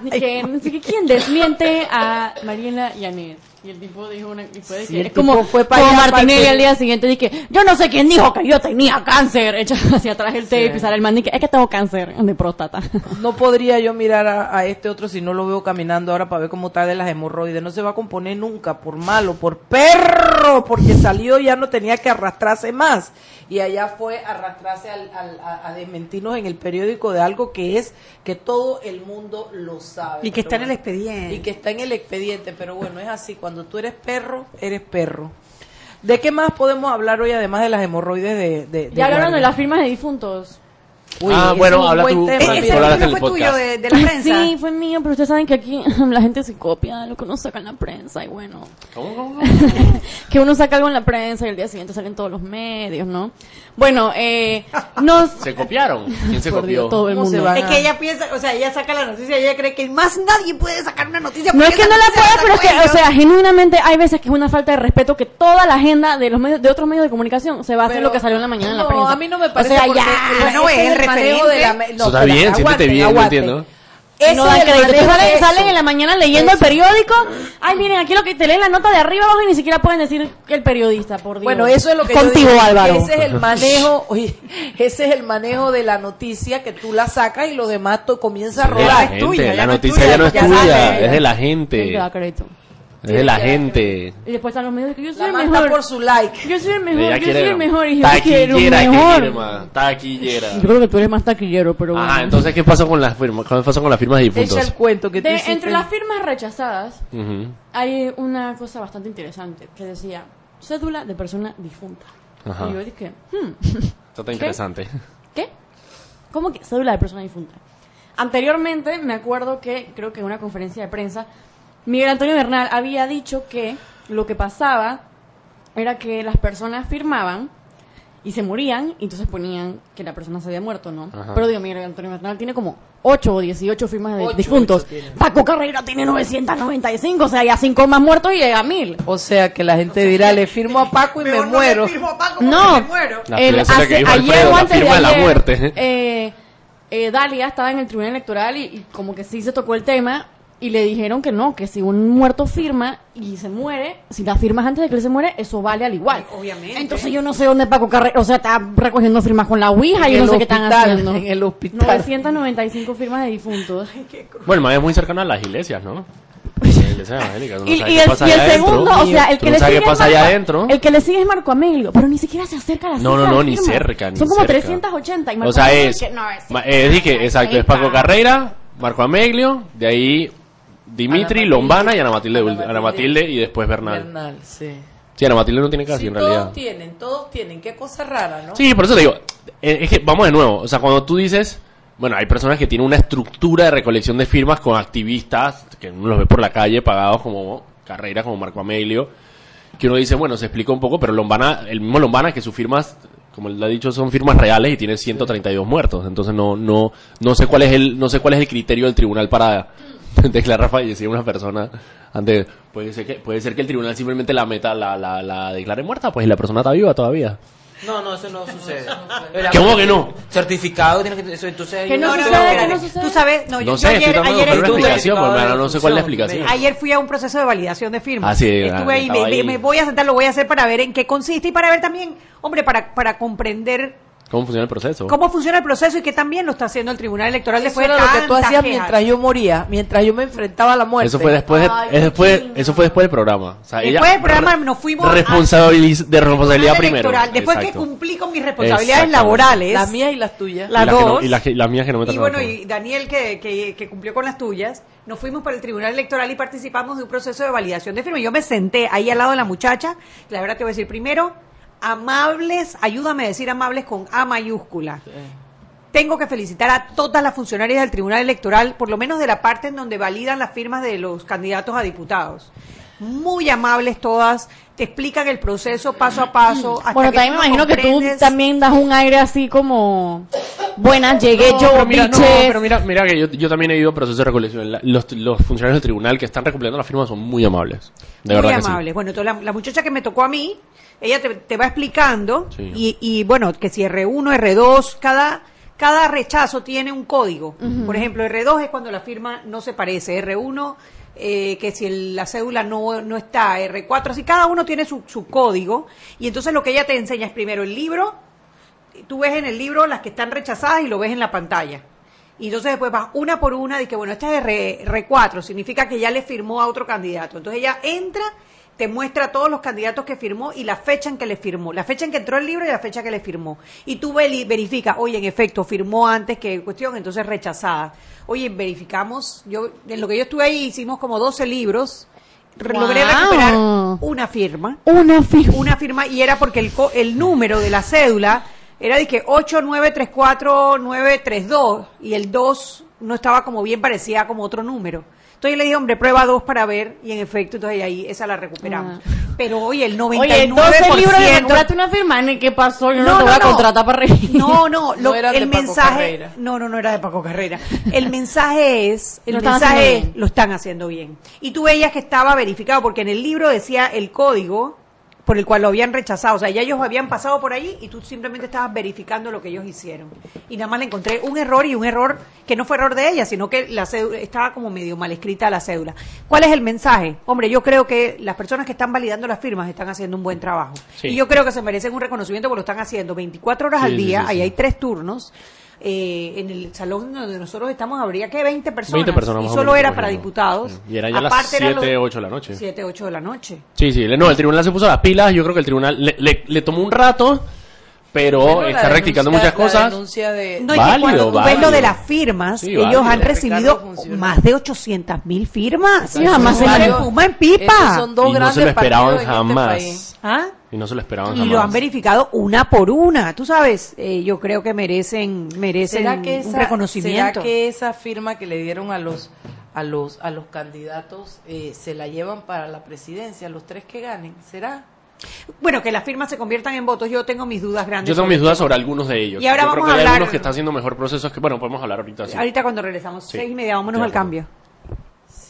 <laughs> Qué, ¿Quién desmiente a Mariela Yanet? Y el tipo dijo una... Y fue de Sí, que el es como, fue pa' como pa' el- al día siguiente dije, yo no sé quién dijo que yo tenía cáncer. <laughs> Echa hacia atrás el tape y sale el man y que es que tengo cáncer de próstata. <laughs> No podría yo mirar a, a este otro si no lo veo caminando ahora para ver cómo está de las hemorroides. No se va a componer nunca por malo, por perro, porque salió y ya no tenía que arrastrarse más. Y allá fue arrastrarse al- al- a, a desmentirnos en el periódico de algo que es que todo el mundo lo sabe. Y que está en Pero el bueno, expediente. Y que está en el expediente, pero bueno, es así. Cuando tú eres perro, eres perro. ¿De qué más podemos hablar hoy además de las hemorroides de, de, de Ya hablaron de las firmas de difuntos. Uy, Ah, ese bueno, habla tú, tema. Ese el fue tuyo de, de la prensa. Sí, fue mío, pero ustedes saben que aquí <laughs> la gente se copia de lo que uno saca en la prensa y bueno, ¿Cómo, cómo, cómo? <laughs> que uno saca algo en la prensa y el día siguiente salen todos los medios, ¿no? Bueno, eh, nos... <laughs> ¿Se copiaron? ¿Quién se Por copió? Dios, todo el ¿Cómo se mundo. van Es que ella piensa, o sea, ella saca la noticia y ella cree que más nadie puede sacar una noticia. No es que no la pueda, pero es que, o sea, genuinamente hay veces que es una falta de respeto que toda la agenda de los medios, de otros medios de comunicación se basa en lo que salió en la mañana en la no, prensa. a mí no me parece O sea, ya. el- no, ese es el manejo referente. de la me- no, Eso está bien, siéntete aguanten, bien, no entiendo. no es el crédito. Salen, salen en la mañana leyendo Eso. el periódico. Ay, miren, aquí lo que te leen la nota de arriba abajo y ni siquiera pueden decir que el periodista, por Dios. Bueno, eso es lo que yo Contigo, digo, Álvaro. Ese es el manejo, <laughs> oye, ese es el manejo de la noticia que tú la sacas y lo demás comienza a Es de la rodar. gente, la noticia ya no es ya tuya, sale. es de la ¿Quién gente. Es de la gente. Y después están los medios que yo soy La el mejor. por su like. Yo soy el mejor, Ella yo quiere soy el mejor y yo quiero que mejor. quiere más, taquillera. Yo creo que tú eres más taquillero, pero bueno. Ajá, entonces ¿qué pasó con las firmas? ¿Qué pasó con las firmas de difuntos? Echa el cuento que tú De- hiciste. entre las firmas rechazadas Ujú. hay una cosa bastante interesante que decía cédula de persona difunta. Ajá. Y yo dije, hmm, Esto está interesante. ¿qué? ¿Cómo que cédula de persona difunta? Anteriormente me acuerdo que, creo que en una conferencia de prensa, Miguel Antonio Bernal había dicho que lo que pasaba era que las personas firmaban y se morían y entonces ponían que la persona se había muerto, ¿no? Ajá. Pero digo, Miguel Antonio Bernal tiene como 8 o 18 firmas de difuntos. Paco Carrera tiene 995, o sea, ya 5 más muertos y llega a 1000. O sea que la gente dirá, le firmo a Paco y me muero. No, La el- filosofía hace- que dijo ayer Alfredo, o antes de firma de la muerte. eh, eh, Dalia estaba en el tribunal electoral y, y como que sí se tocó el tema y le dijeron que no, que si un muerto firma y se muere, si la firmas antes de que él se muere, eso vale al igual. Obviamente. Entonces yo no sé dónde Paco Carrera, o sea, está recogiendo firmas con la Ouija, En yo no sé qué están haciendo. en el hospital. 995 firmas de difuntos. Bueno, más es muy cercano a las iglesias, ¿no? <laughs> Y, y el, y segundo, o sea, el que le sigue pasa es allá adentro. El que le sigue es Marco Amelio, pero ni siquiera se acerca a la No, no, no, ni cerca, ni Son como cerca. 380 y Marco O sea, Amelio es, que- no, es- eh, dije, exacto, es Paco Carreira, Marco Ameglio, de ahí Dimitri, Ana Lombana y Ana Matilde, Ana Matilde y después Bernal. Bernal, sí. Sí, Ana Matilde no tiene casi Sí, en todos realidad. tienen, todos tienen. Qué cosa rara, ¿no? Sí, por eso te digo, eh, es que vamos de nuevo, o sea, cuando tú dices, bueno, hay personas que tienen una estructura de recolección de firmas con activistas que uno los ve por la calle pagados como Carreira, como Marco Amelio, que uno dice, bueno, se explica un poco, pero Lombana, el mismo Lombana que sus firmas, como él ha dicho, son firmas reales y tiene 132 muertos, entonces no no no sé cuál es el no sé cuál es el criterio del tribunal para <laughs> declarar fallecida una persona antes puede ser que puede ser que el tribunal simplemente la meta la, la, la declare muerta, pues y la persona está viva todavía. No, no, eso no <laughs> sucede. ¿Cómo que no? Certificado, tiene que eso, entonces Que no, yo- sucede, que no sucede. Tú sabes, no, yo, No yo sé, ayer, de ayer buscar una estuve- explicación, hermano, no sé cuál es la explicación. Ayer fui a un proceso de validación de firmas. Ah, sí, Estuve ahí, estaba me, ahí. me voy a sentar, lo voy a hacer para ver en qué consiste y para ver también, hombre, para, para comprender ¿Cómo funciona el proceso? cómo funciona el proceso y qué también lo está haciendo el Tribunal Electoral Eso después era de lo que tú hacías quejas. mientras yo moría, mientras yo me enfrentaba a la muerte. Eso fue después, de, Ay, es después, eso fue después del programa. O sea, Después ella del programa nos fuimos a- responsabiliz- de responsabilidad Tribunal primero. Electoral, después Exacto. que cumplí con mis responsabilidades laborales. Las mías y las tuyas. Las y las que no- dos. y las, mías que no me Y bueno, y Daniel que, que, que cumplió con las tuyas, nos fuimos para el Tribunal Electoral y participamos de un proceso de validación de firma. Yo me senté ahí al lado de la muchacha, la verdad te voy a decir, primero, amables, ayúdame a decir amables con A mayúscula. Tengo que felicitar a todas las funcionarias del Tribunal Electoral, por lo menos de la parte en donde validan las firmas de los candidatos a diputados. Muy amables todas, te explican el proceso paso a paso. hasta Bueno, que también me imagino que tú también das un aire así como buenas, llegué No, yo, pero mira, no, pero mira, mira que yo, yo también he ido a procesos de recolección. La- Los, los funcionarios del tribunal que están recopilando las firmas son muy amables. De muy verdad que sí. amables. Bueno, entonces la, la muchacha que me tocó a mí, ella te, te va explicando Sí. y, y bueno, que si R1, R2, cada, cada rechazo tiene un código. Por ejemplo, R2 es cuando la firma no se parece, R1 eh, que si el- la cédula no, no está, R4, así cada uno tiene su, su código y entonces lo que ella te enseña es primero el libro, tú ves en el libro las que están rechazadas y lo ves en la pantalla. Y entonces después vas una por una, de que bueno, esta es R, R4, significa que ya le firmó a otro candidato. Entonces ella entra, te muestra todos los candidatos que firmó y la fecha en que le firmó, la fecha en que entró el libro y la fecha que le firmó. Y tú verificas, oye, en efecto, firmó antes que cuestión, entonces rechazada. Oye, verificamos, yo en lo que yo estuve ahí hicimos como 12 libros, logré recuperar una firma Una firma. una firma y era porque el, co- el número de la cédula era de que 8934932 y el 2 no estaba como bien parecía como otro número. Entonces yo le dije, hombre, prueba 2 para ver y en efecto, entonces ahí esa la recuperamos. Pero oye, el 99%... Oye, 12 libros de recuperaste una firma, ¿y ¿qué pasó? Yo no, te voy a contratar para reír. No, no, lo- No eran el de Paco mensaje, Carreira. no, no, no era de Paco Carrera. El <laughs> mensaje es, el Lo mensaje es, lo están haciendo bien. Y tú veías que estaba verificado porque en el libro decía el código, por el cual lo habían rechazado. O sea, ya ellos habían pasado por ahí y tú simplemente estabas verificando lo que ellos hicieron. Y nada más le encontré un error y un error que no fue error de ella, sino que la cédula estaba como medio mal escrita la cédula. ¿Cuál es el mensaje? Hombre, yo creo que las personas que están validando las firmas están haciendo un buen trabajo. Sí. Y yo creo que se merecen un reconocimiento porque lo están haciendo 24 horas Sí, al día, sí, ahí hay tres turnos. Eh, en el salón donde nosotros estamos habría que 20 personas. 20 personas y más o solo menos, era para diputados. Y era ya las Aparte era lo- 7, 8 de la noche. 7, 8 de la noche. Sí, sí. No, el tribunal se puso las pilas. Yo creo que el tribunal le, le- le tomó un rato, pero Bueno, está rectificando muchas cosas. De... No, y que Válido, cuando tú ves válido. lo de las firmas, Sí, ellos válido. han recibido más de 800 mil firmas. Sí, jamás se les fuma en pipa. Son dos Y no se lo esperaban este jamás. país. ¿Ah? Y no se lo esperaban Y jamás. lo han verificado una por una. Tú sabes, eh, yo creo que merecen, merecen ¿Será que un esa, reconocimiento. ¿Será que esa firma que le dieron a los a los a los candidatos eh, se la llevan para la presidencia, los tres que ganen? ¿Será? Bueno, que las firmas se conviertan en votos, yo tengo mis dudas grandes. Yo tengo mis dudas sobre algunos de ellos. Y ahora Yo vamos creo que a hay hablar- algunos que están haciendo mejor procesos que, bueno, podemos hablar ahorita. sí. Ahorita cuando regresamos, Sí. seis y media, vámonos Ya, al cambio.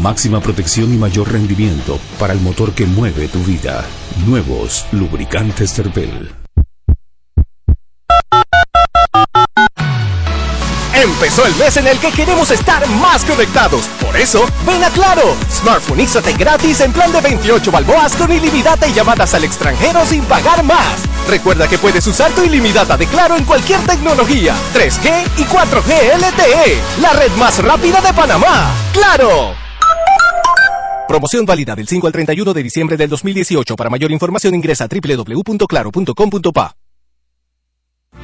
Máxima protección y mayor rendimiento para el motor que mueve tu vida. Nuevos lubricantes Terpel. Empezó el mes en el que queremos estar más conectados. Por eso, ven a Claro. Smartphoneízate gratis en plan de 28 balboas con ilimitada y llamadas al extranjero sin pagar más. Recuerda que puedes usar tu ilimitada de Claro en cualquier tecnología, 3G y 4G LTE, la red más rápida de Panamá. ¡Claro! Promoción válida del 5 al 31 de diciembre del 2018. Para mayor información ingresa a www.claro.com.pa.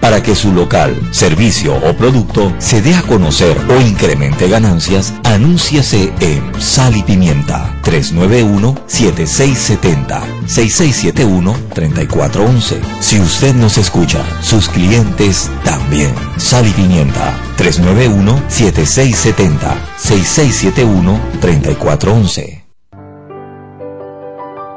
Para que su local, servicio o producto se dé a conocer o incremente ganancias, anúnciase en Sal y Pimienta 391-7670-6671-3411. Si usted nos escucha, sus clientes también. Sal y Pimienta 391-7670-6671-3411.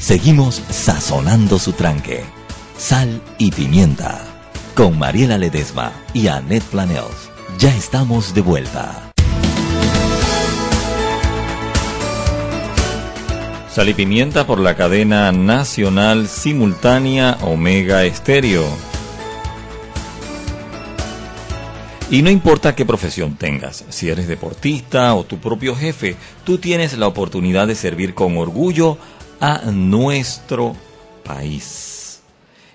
Seguimos sazonando su tranque. Sal y pimienta. Con Mariela Ledesma y Annette Planels. Ya estamos de vuelta. Sal y pimienta por la cadena nacional simultánea Omega Estéreo. Y no importa qué profesión tengas, si eres deportista o tu propio jefe, tú tienes la oportunidad de servir con orgullo a nuestro país.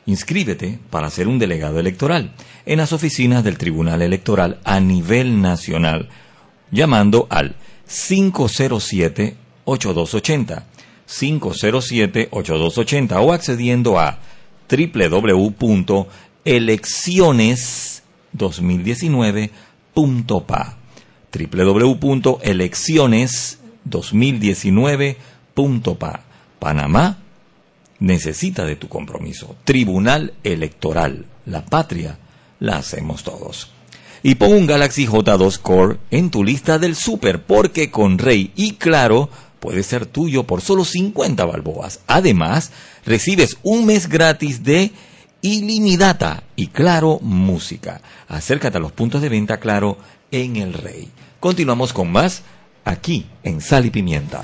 Inscríbete para ser un delegado electoral en las oficinas del Tribunal Electoral a nivel nacional, llamando al 507-8280, 507-8280 o accediendo a www.elecciones2019.pa www.elecciones2019.pa Panamá necesita de tu compromiso. Tribunal Electoral, la patria, la hacemos todos. Y pon un Galaxy J2 Core en tu lista del super, porque con Rey y Claro puede ser tuyo por solo 50 balboas. Además, recibes un mes gratis de ilimitada y Claro Música. Acércate a los puntos de venta Claro en El Rey. Continuamos con más aquí en Sal y Pimienta.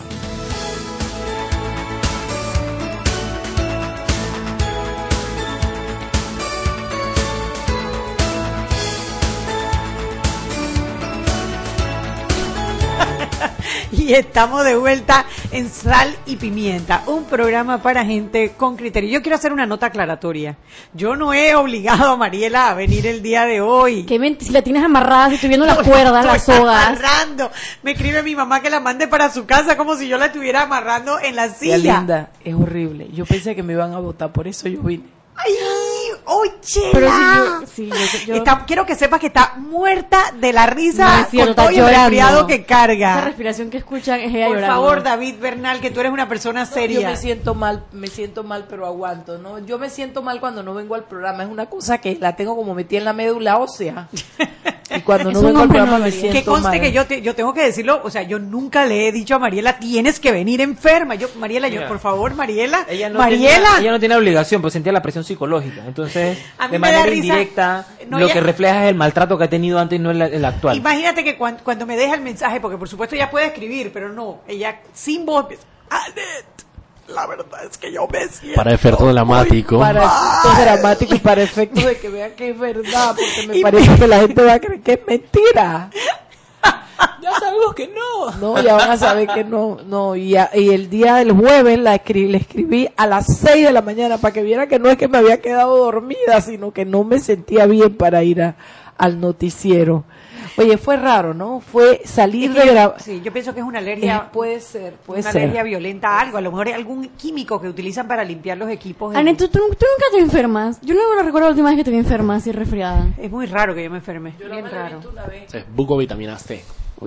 Y estamos de vuelta en Sal y Pimienta, un programa para gente con criterio. Yo quiero hacer una nota aclaratoria. Yo no he obligado a Mariela a venir el día de hoy. Ment- si la tienes amarrada, si estoy viendo <laughs> las cuerdas, las sogas. amarrando. Me escribe mi mamá que la mande para su casa como si yo la estuviera amarrando en la silla. linda, es horrible. Yo pensé que me iban a votar, por eso yo vine. ¡Ay! ¡Oye! Pero si yo- sí, yo- yo- Está- quiero que sepas que está muerta de la No risa es cierto, con todo el llorando. resfriado que Esa carga. respiración que escuchan es ella Por llorando. favor, David Bernal, que tú eres una persona Yo seria. me siento mal, me siento mal, pero aguanto, ¿no? Yo me siento mal cuando no vengo al programa. Es una cosa que la tengo como metida en la médula ósea. <laughs> Y cuando no vengo al programa no me siento Que conste mal. que yo, te- yo tengo que decirlo, o sea, yo nunca le he dicho a Mariela, tienes que venir enferma. Yo, Mariela, yo, Mira. por favor, Mariela, Ella no, Mariela, tenía, ella no tiene obligación, pero sentía la presión psicológica. Entonces, <laughs> de manera indirecta, No, lo ella- que refleja es el maltrato que ha tenido antes y no el, el actual. imagínate que cuan- cuando, me deja el mensaje, porque por supuesto ella puede escribir, pero no, ella sin voz, Anet, la verdad es que yo me siento Para efecto dramático. Para efectos mal. dramáticos y para efectos de que vean que es verdad, porque me Y parece me- que la gente va a creer que es mentira. <laughs> Ya sabemos que no. No, ya van a saber que no, no, y, a- y el día del jueves la escri- le escribí a las 6 de la mañana para que viera que no es que me había quedado dormida, sino que no me sentía bien para ir a- al noticiero. Oye, fue raro, ¿no? Fue salir Es de que yo- grabar. sí, yo pienso que es una alergia, Eh, puede ser, puede una ser. alergia violenta a algo, a lo mejor es algún químico que utilizan para limpiar los equipos. Anet, ¿tú, tú, tú nunca te enfermas. Yo no recuerdo la última vez que te vi enferma, así resfriada. Es muy raro que yo me enferme, bien raro. Es buco vitamina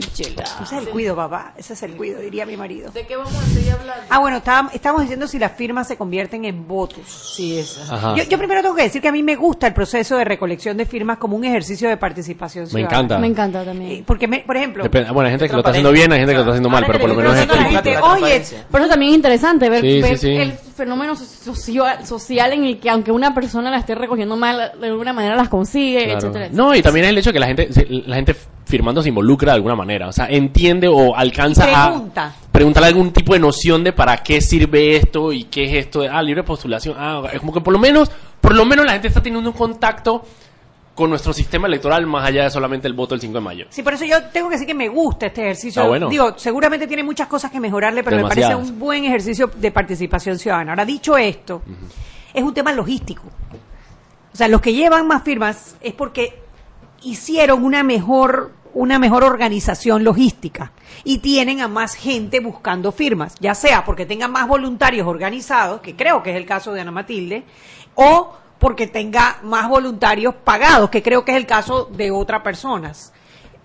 C. Ese es el cuido, papá. Ese es el cuido, diría mi marido. ¿De qué vamos a seguir hablando? Ah, bueno, estábamos, estábamos diciendo si las firmas se convierten en votos. Sí. Ajá. Yo, yo primero tengo que decir que a mí me gusta el proceso de recolección de firmas como un ejercicio de participación Me ciudadana. encanta. Me encanta Eh, también. Porque, me- por ejemplo, Depende- bueno, hay gente que lo está haciendo bien, hay gente que lo está haciendo mal, pero por lo menos es gente, oye, Por eso también es interesante ver, Sí, ver sí, sí. el fenómeno socio- social en el que aunque una persona la esté recogiendo mal, de alguna manera las consigue, Claro. etcétera, etcétera. No, y también es el hecho de que la gente, la gente firmando se involucra de alguna manera. O sea, entiende o alcanza Pregunta. a preguntarle algún tipo de noción de para qué sirve esto y qué es esto de, ah, libre postulación. Ah, es como que por lo menos, por lo menos la gente está teniendo un contacto con nuestro sistema electoral más allá de solamente el voto del 5 de mayo. Sí, por eso yo tengo que decir que me gusta este ejercicio. Bueno. Digo, seguramente tiene muchas cosas que mejorarle, pero me parece un buen ejercicio de participación ciudadana. Ahora, dicho esto, es un tema logístico. O sea, los que llevan más firmas es porque hicieron una mejor una mejor organización logística y tienen a más gente buscando firmas, ya sea porque tengan más voluntarios organizados, que creo que es el caso de Ana Matilde, o porque tenga más voluntarios pagados, que creo que es el caso de otras personas.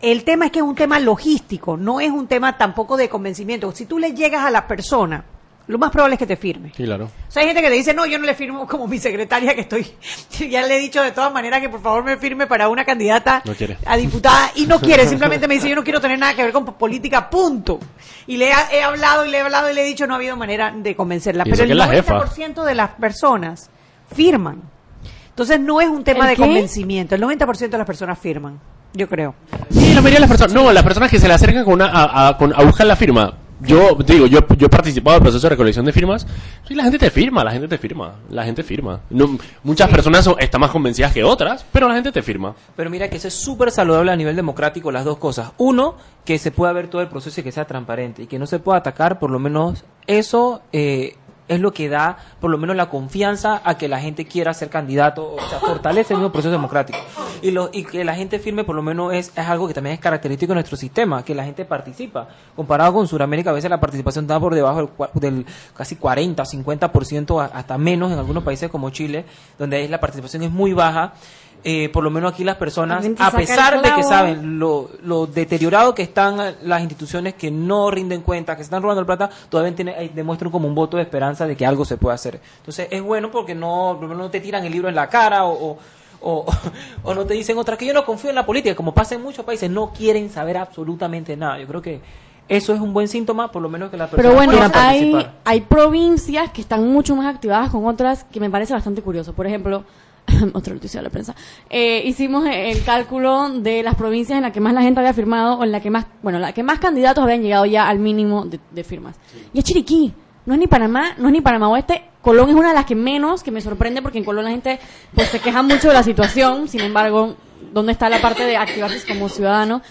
El tema es que es un tema logístico, no es un tema tampoco de convencimiento. Si tú le llegas a la persona, lo más probable es que te firme. Sí, claro. O sea, hay gente que te dice, no, yo no le firmo como mi secretaria que estoy, <laughs> ya le he dicho de todas maneras que por favor me firme para una candidata No quiere. a diputada y no quiere, <laughs> simplemente me dice, yo no quiero tener nada que ver con política, punto. Y le he hablado y le he hablado y le he dicho, no ha habido manera de convencerla. Pero el es la jefa. 90% de las personas firman. Entonces no es un tema ¿El de qué? convencimiento, el 90% de las personas firman, yo creo. Sí, la mayoría de las personas. No, las personas que se le acercan con una, a, a- con- a buscar la firma. Yo te digo, yo, yo he participado del proceso de recolección de firmas. Y la gente te firma, la gente te firma, la gente firma. No, muchas personas son- están más convencidas que otras, pero la gente te firma. Pero mira que eso es súper saludable a nivel democrático, las dos cosas. Uno, que se pueda ver todo el proceso y que sea transparente y que no se pueda atacar, por lo menos eso eh, es lo que da, por lo menos, la confianza a que la gente quiera ser candidato, o sea, fortalece el mismo proceso democrático. Y, lo, y que la gente firme, por lo menos, es, es algo que también es característico de nuestro sistema, que la gente participa. Comparado con Sudamérica, a veces la participación está por debajo del, del casi 40, 50%, a- hasta menos en algunos países como Chile, donde la participación es muy baja. Eh, por lo menos aquí las personas, a pesar de que saben lo, lo deteriorado que están las instituciones que no rinden cuenta, que se están robando el plata, todavía tiene, eh, demuestran como un voto de esperanza de que algo se puede hacer. Entonces es bueno porque no, no te tiran el libro en la cara o, o, o, <laughs> o no te dicen otras que yo no confío en la política, como pasa en muchos países, no quieren saber absolutamente nada. Yo creo que eso es un buen síntoma, por lo menos que las Pero personas bueno, quieran hay, participar. hay provincias que están mucho más activadas con otras que me parece bastante curioso. Por ejemplo, <coughs> otra noticia de la prensa, eh, hicimos el cálculo de las provincias en las que más la gente había firmado o en la que más, bueno, la que más candidatos habían llegado ya al mínimo de, de firmas. Y es Chiriquí, no es ni Panamá, no es ni Panamá Oeste. Colón es una de las que menos, que me sorprende porque en Colón la gente pues se queja mucho de la situación, sin embargo, ¿dónde está la parte de activarse como ciudadano?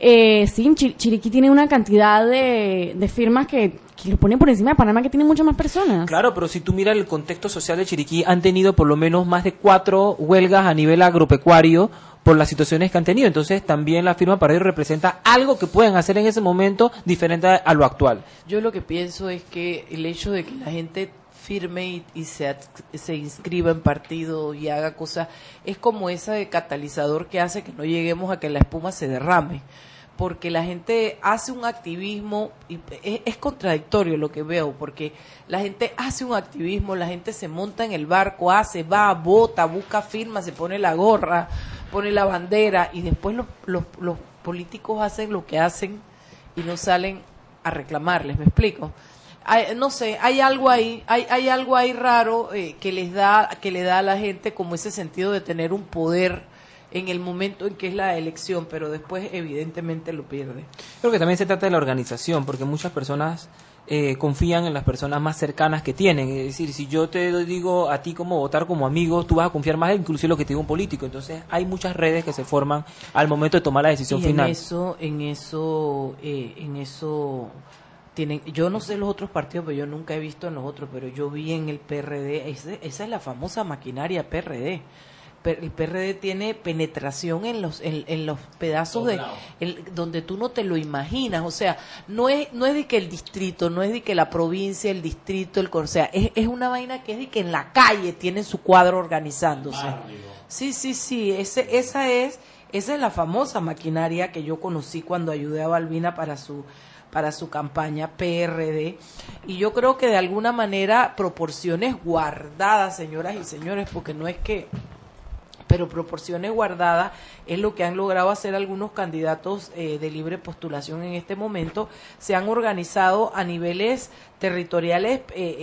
Eh, sí, Chi- Chiriquí tiene una cantidad de, de firmas que, que lo ponen por encima de Panamá, que tiene muchas más personas. Claro, pero si tú miras el contexto social de Chiriquí, han tenido por lo menos más de cuatro huelgas a nivel agropecuario por las situaciones que han tenido. Entonces, también la firma para ellos representa algo que pueden hacer en ese momento diferente a, lo actual. Yo lo que pienso es que el hecho de que la gente firme y, y se, se inscriba en partido y haga cosas es como ese catalizador que hace que no lleguemos a que la espuma se derrame porque la gente hace un activismo y es, contradictorio lo que veo porque la gente hace un activismo la gente se monta en el barco hace va vota busca firma se pone la gorra pone la bandera y después los, los, los políticos hacen lo que hacen y no salen a reclamarles, ¿me explico? Hay- no sé, hay algo ahí, hay, hay algo ahí raro eh, que les da, que le da a la gente como ese sentido de tener un poder en el momento en que es la elección, pero después evidentemente lo pierde. Creo que también se trata de la organización, porque muchas personas eh, confían en las personas más cercanas que tienen. Es decir, si yo te digo a ti cómo votar como amigo, tú vas a confiar más en lo que te diga un político. Entonces, hay muchas redes que se forman al momento de tomar la decisión y final. en eso, en eso, eh, en eso tienen, yo no sé los otros partidos, pero yo nunca he visto en los otros, pero yo vi en el PRD, ese- esa es la famosa maquinaria PRD. El PRD tiene penetración en los en, en los pedazos de el- donde tú no te lo imaginas, o sea, no es no es de que el distrito, no es de que la provincia, el distrito, el o sea, es, es una vaina que es de que en la calle tienen su cuadro organizándose. Sí, sí, sí, ese, esa es esa es la famosa maquinaria que yo conocí cuando ayudé a Balbina para su para su campaña PRD y yo creo que de alguna manera proporciones guardadas, señoras y señores, porque no es que pero proporciones guardadas es lo que han logrado hacer algunos candidatos eh, de libre postulación en este momento. Se han organizado a niveles territoriales eh, eh,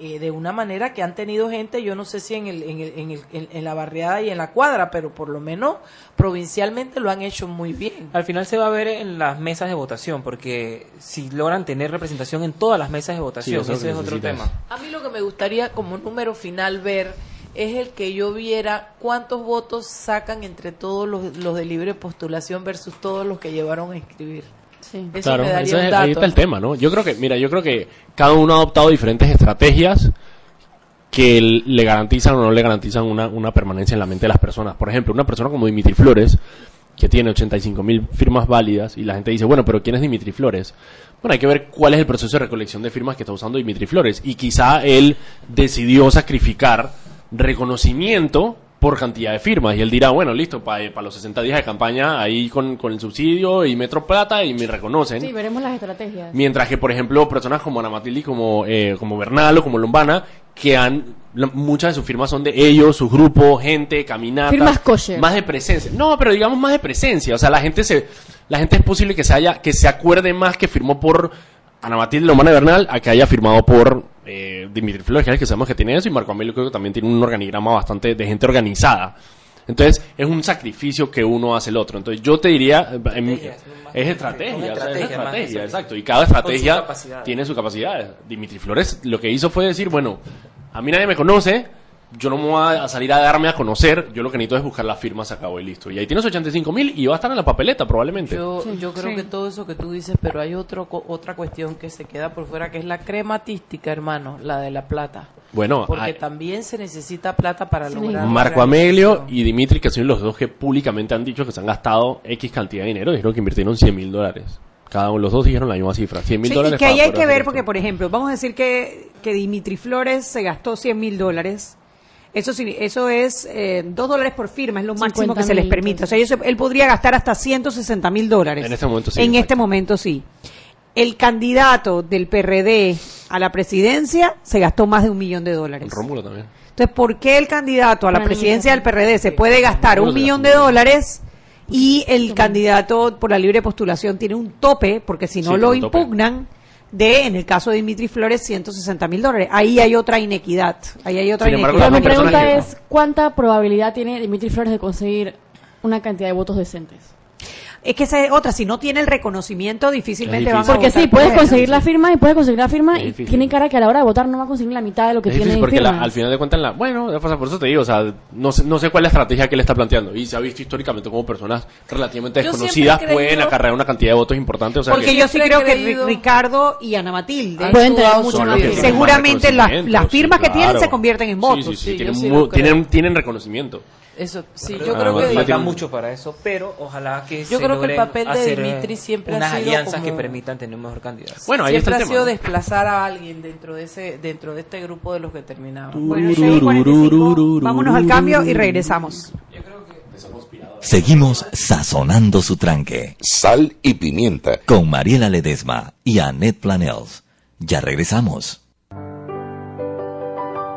eh, eh, de una manera que han tenido gente, yo no sé si en, el, en, el, en, el- en- en la barriada y en la cuadra, pero por lo menos provincialmente lo han hecho muy bien. Al final se va a ver en las mesas de votación, porque si logran tener representación en todas las mesas de votación, eso es lo ese es otro tema. A mí lo que me gustaría como número final ver es el que yo viera cuántos votos sacan entre todos los, los de libre postulación versus todos los que llevaron a inscribir. Eso Claro, me daría eso un es- dato. ahí está el tema, ¿no? Yo creo que, mira, yo creo que cada uno ha adoptado diferentes estrategias que le garantizan o no le garantizan una, una permanencia en la mente de las personas. Por ejemplo, una persona como Dimitri Flores, que tiene 85 mil firmas válidas, y la gente dice, bueno, pero ¿quién es Dimitri Flores? Bueno, hay que ver cuál es el proceso de recolección de firmas que está usando Dimitri Flores. Y quizá él decidió sacrificar reconocimiento por cantidad de firmas. Y él dirá, bueno, listo, para los 60 días de campaña, ahí con, con el subsidio y Metro Plata y me reconocen. Sí, veremos las estrategias. Mientras que, por ejemplo, personas como Ana Matilde, como, eh, como Bernal o como Lombana, que han, la- muchas de sus firmas son de ellos, su grupo, gente, caminatas. Firmas kosher. Más de presencia. No, pero digamos más de presencia. O sea, la gente se, la gente es posible que se haya, que se acuerde más que firmó por Ana Matilde Lombana y Bernal a que haya firmado por eh, Dimitri Flores, que sabemos que tiene eso, y Marco Amelio creo que también tiene un organigrama bastante de gente organizada. Entonces, es un sacrificio que uno hace el otro. Entonces, yo te diría, eh, en mi- es estrategia, o sea, es estrategia estrategia, exacto. Y cada sus estrategia capacidades. tiene su capacidad. Dimitri Flores lo que hizo fue decir, bueno, a mí nadie me conoce, yo no me voy a salir a darme a conocer, yo lo que necesito es buscar las firmas, se acabó y listo. Y ahí tienes 85 mil y va a estar en la papeleta probablemente. Yo, yo creo que todo eso que tú dices, pero hay otro, otra cuestión que se queda por fuera, que es la crematística, hermano, la de la plata. Bueno, Porque hay- también se necesita plata para lograr. Marco Amelio y Dimitri, que son los dos que públicamente han dicho que se han gastado X cantidad de dinero, dijeron que invirtieron 100 mil dólares. Cada uno, los dos dijeron la misma cifra, 100 mil Sí, dólares. y que ahí hay que ver, porque, por ejemplo, vamos a decir que, que Dimitri Flores se gastó 100 mil dólares. Eso, sí- eso es eh, 2 dólares por firma, es lo máximo que se les 50.000, permite. O sea, ellos- él podría gastar hasta 160 mil dólares. En este momento sí, En este momento sí. El candidato del PRD a la presidencia se gastó más de un millón de dólares. Rómulo también. Entonces, ¿por qué el candidato a la presidencia es del PRD se puede gastar un millón de dólares y el candidato por la libre postulación tiene un tope, porque si no Sí, lo impugnan, de, en el caso de Dimitri Flores, 160 mil dólares? Ahí hay otra inequidad. Ahí hay otra embargo, inequidad. Pero mi pregunta es, ¿cuánta probabilidad tiene Dimitri Flores de conseguir una cantidad de votos decentes? Es que esa es otra, si no tiene el reconocimiento, difícilmente van a Porque votar sí, puedes conseguir la firma y puedes conseguir la firma y difícil. tiene cara que a la hora de votar no va a conseguir la mitad de lo que Es tiene difícil porque la- al final de cuentas, la, bueno, por eso te digo, o sea, no sé, no sé cuál es la estrategia que él está planteando. Y se ha visto históricamente como personas relativamente desconocidas pueden acarrear una cantidad de votos importantes. O sea, Porque que- yo sí creo que Ricardo y Ana Matilde Han Pueden tener mucho más tienen seguramente las, sí, firmas que tienen se convierten en votos. sí, sí, tienen, tienen, tienen reconocimiento. Eso, sí, yo creo que falta mucho para eso, pero ojalá que Yo se creo que el papel de Dimitri siempre ha unas sido alianzas como- que permitan tener un mejor candidato. Bueno, ahí siempre está ha el sido tema. desplazar a alguien dentro de ese dentro de este grupo de los que terminaban. Bueno, 6:45, vámonos al cambio y regresamos. Seguimos sazonando su tranque. Sal y pimienta. Con Mariela Ledesma y Annette Planels. Ya regresamos.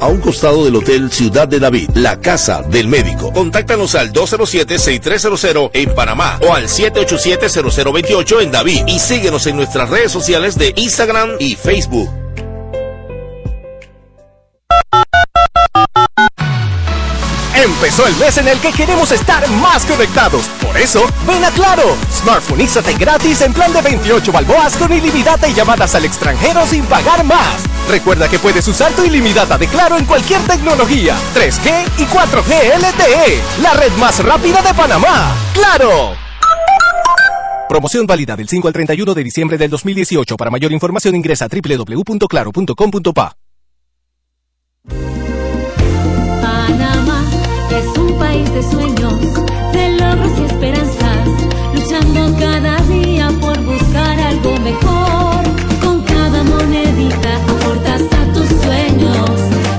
a un costado del Hotel Ciudad de David. La casa del médico. Contáctanos al 207-6300 en Panamá o al 787-0028 en David y síguenos en nuestras redes sociales de Instagram y Facebook. Empezó el mes en el que queremos estar más conectados. Por eso, ven a Claro. Smartphoneízate gratis en plan de 28 balboas con ilimitada y llamadas al extranjero sin pagar más. Recuerda que puedes usar tu ilimitada de Claro en cualquier tecnología, 3G y 4G LTE. La red más rápida de Panamá. ¡Claro! Promoción válida del 5 al 31 de diciembre del 2018. Para mayor información ingresa a www.claro.com.pa. Panamá es un país de sueños, cada día por buscar algo mejor. Con cada monedita aportas a tus sueños,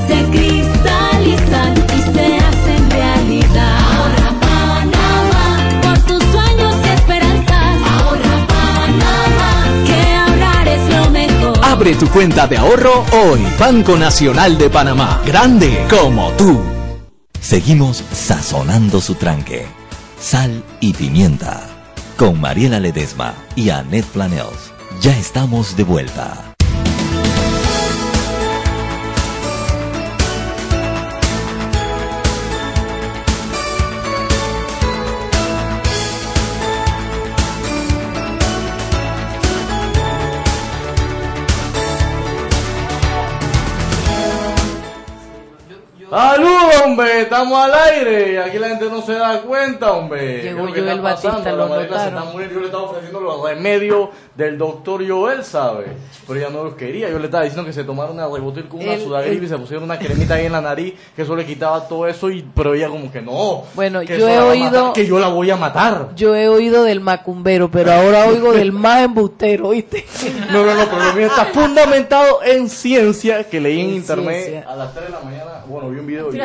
se cristalizan y se hacen realidad. Ahorra Panamá por tus sueños y esperanzas. Ahorra Panamá, que ahorrar es lo mejor. Abre tu cuenta de ahorro hoy. Banco Nacional de Panamá. Grande como tú. Seguimos sazonando su tranque. Sal y pimienta. Con Mariela Ledesma y Annette Planels. Ya estamos de vuelta. ¡Salud, hombre! Estamos al aire y aquí la gente no se da cuenta, hombre. Llegó ¿Qué es lo que Joel está Batista, lo La Mariela se notaron. está muriendo. Yo le estaba ofreciendo los remedios del doctor Joel, ¿sabe? Pero ella no los quería. Yo le estaba diciendo que se tomara una rebotil con una El- sudagrip y se pusieron una cremita ahí en la nariz, que eso le quitaba todo eso, y pero ella como que no. Bueno, que yo he a oído- matar, que yo la voy a matar. Yo he oído del macumbero, pero ahora oigo del más embustero, ¿viste? No, no, no, pero lo mío está fundamentado en ciencia que leí en, En internet ciencia. a las 3 de la mañana. Bueno, vi un video de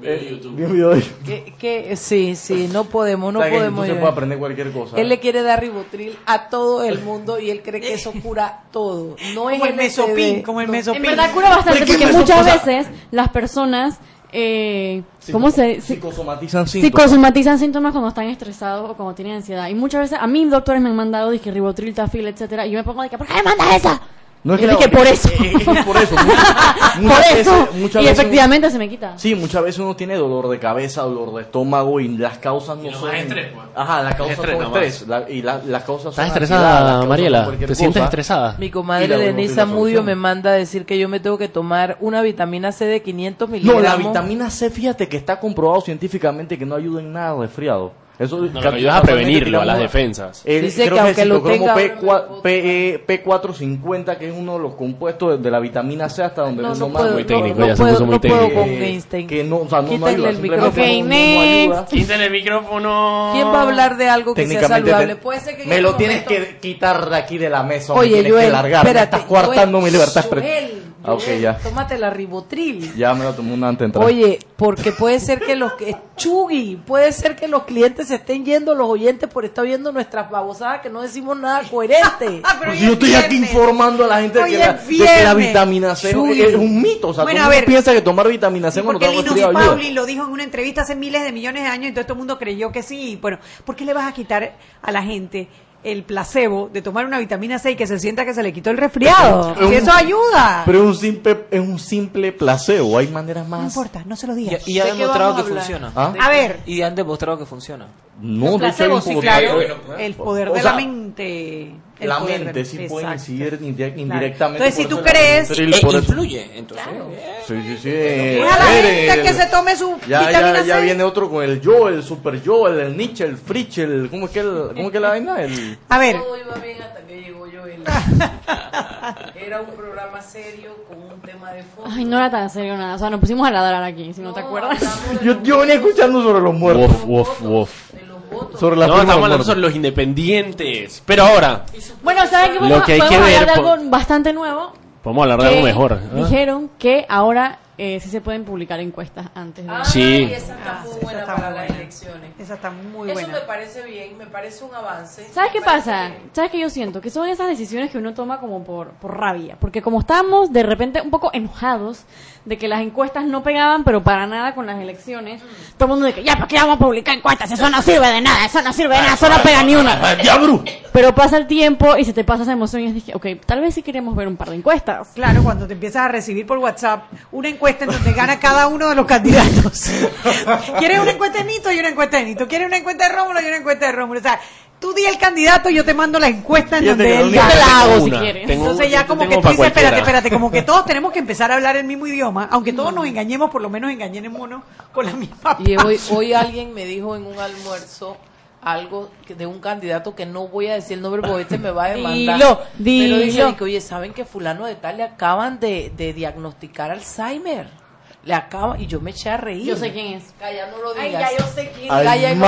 Tiras de YouTube. conspiración. Eh, vi un video de YouTube. Que, que sí, sí, no podemos, no O sea, que podemos. se puede aprender cualquier cosa. Él le quiere dar ribotril a todo el <laughs> mundo y él cree que eso cura todo. No es Como el mesopin, como el No. mesopin. En verdad cura bastante ¿Por qué porque muchas veces las personas, eh, ¿cómo se si- Psicosomatizan síntomas. psicosomatizan síntomas cuando están estresados o cuando tienen ansiedad? Y muchas veces a mí doctores me han mandado dije ribotril, tafil, etcétera, y yo me pongo de que ¿por qué me mandas eso? No es Y que dije, la- por eso. eh, eh, es por eso. Muchas, Por muchas eso. veces- muchas y veces efectivamente se me quita. Sí, muchas veces uno tiene dolor de cabeza, dolor de estómago y las causas no son. estrés, pues. Ajá, las causas Estrés son estrés. la- y la- las causas ¿Estás son estresada, Mariela? ¿Te sientes estresada? Mi comadre Denise ribotril, la Mudio solución. me manda a decir que yo me tengo que tomar una vitamina C de 500 No, miligramos. la vitamina C, fíjate que está comprobado científicamente que no ayuda en nada al resfriado. Eso No, lo que ayuda es a prevenirlo, a las defensas. El, Dice creo que aunque el lo citocromo tenga- P4, P- P450, que es uno de los compuestos de, de la vitamina C hasta donde No, no más- puedo, Muy técnico, no, ya se puedo, puso muy no puedo con que, Einstein. que no, o sea, no, ayuda, el simplemente micrófono. no- no ayuda. Quiten el micrófono. ¿Quién va a hablar de algo que sea saludable? te- Puede ser que en me este lo tienes que quitar de aquí de la mesa. Oye, me tienes Joel, que largar. me espérate, estás coartando Joel, mi libertad. Joel, Ah, ok, ya. Tómate la ribotril. Ya me lo tomé un antes de entrar. Oye, porque puede ser que los que Chugui, puede ser que los clientes se estén yendo, los oyentes por estar viendo nuestras babosadas que no decimos nada coherente. <laughs> Pues yo estoy aquí informando a la gente de que, la, de que la vitamina C es un mito. O sea, Bueno, todo a el mundo ver. piensa que tomar vitamina C cuando porque está Linus lo dijo en una entrevista hace miles de millones de años y todo el mundo creyó que sí. Bueno, ¿por qué le vas a quitar a la gente el placebo de tomar una vitamina C y que se sienta que se le quitó el resfriado? Es un- eso ayuda. Pero es un simple, es un simple placebo. Hay maneras más. No importa, no se lo Y, digas. y ha ¿De qué demostrado que funciona. ¿Ah? A ver, Y han demostrado que funciona. No, un placebos, sí, claro. El poder o de sea, la mente. El La poder mente sí puede Exacto. incidir indi- Claro. indirectamente. Entonces, si tú crees- Eh, por influye, entonces. Sí, sí, sí. eh, a la gente el- que se tome su Ya, vitamina ya, ya C. viene otro con el yo, el super yo, el, el Nietzsche, el Fritsch, el, ¿cómo es que, el, cómo es que la vaina? El, A ver, Todo iba bien hasta que llegó Joel. <laughs> Era un programa serio con un tema de fondo. Ay, no era tan serio nada. O sea, nos pusimos a ladrar aquí, si no, te acuerdas. yo, yo venía escuchando sobre los muertos. Uf, uf, uf. Sobre la No, estamos los hablando sobre los independientes. Pero ahora, Bueno, ¿saben qué? Lo Podemos, que hay que podemos ver hablar de algo bastante nuevo. vamos a hablar de algo que mejor. ¿ah? Dijeron que ahora eh, sí se pueden publicar encuestas antes de... Sí. Ay, esa está muy esa buena está para muy las buena. elecciones. esa está muy Eso buena. me parece bien, me parece un avance. ¿Sabes qué Me pasa? bien. ¿Sabes qué yo siento? Que son esas decisiones que uno toma como por, por rabia. Porque como estábamos de repente un poco enojados de que las encuestas no pegaban, pero para nada con las elecciones, todo el mundo dice, ya, ¿para qué vamos a publicar encuestas? Eso no sirve de nada, eso no sirve de nada, eso no pega ni una. Pero pasa el tiempo y se te pasa esa emoción y dije, ok, tal vez sí queremos ver un par de encuestas. Claro, cuando te empiezas a recibir por WhatsApp una encuesta en donde gana cada uno de los candidatos. <laughs> ¿Quieres una encuesta de Nito y una encuesta de Nito? ¿Quieres una encuesta de Rómulo y una encuesta de Rómulo? O sea, tú di el candidato y yo te mando la encuesta en donde él gana. Yo te la hago si quieres. tengo- Entonces ya yo como que tú dices, espérate, espérate, como que todos <laughs> tenemos que empezar a hablar el mismo idioma, aunque todos nos engañemos, por lo menos engañémonos con la misma Y hoy, hoy alguien me dijo en un almuerzo algo de un candidato que no voy a decir el nombre porque este me va a <laughs> demandar. Dilo, Pero dice dilo. que, oye, ¿saben que fulano de tal le acaban de, de diagnosticar Alzheimer? Le acaban, y yo me eché a reír. Yo sé quién es. Calla, no lo digas. Ay, ya yo sé quién Ay, Calla y no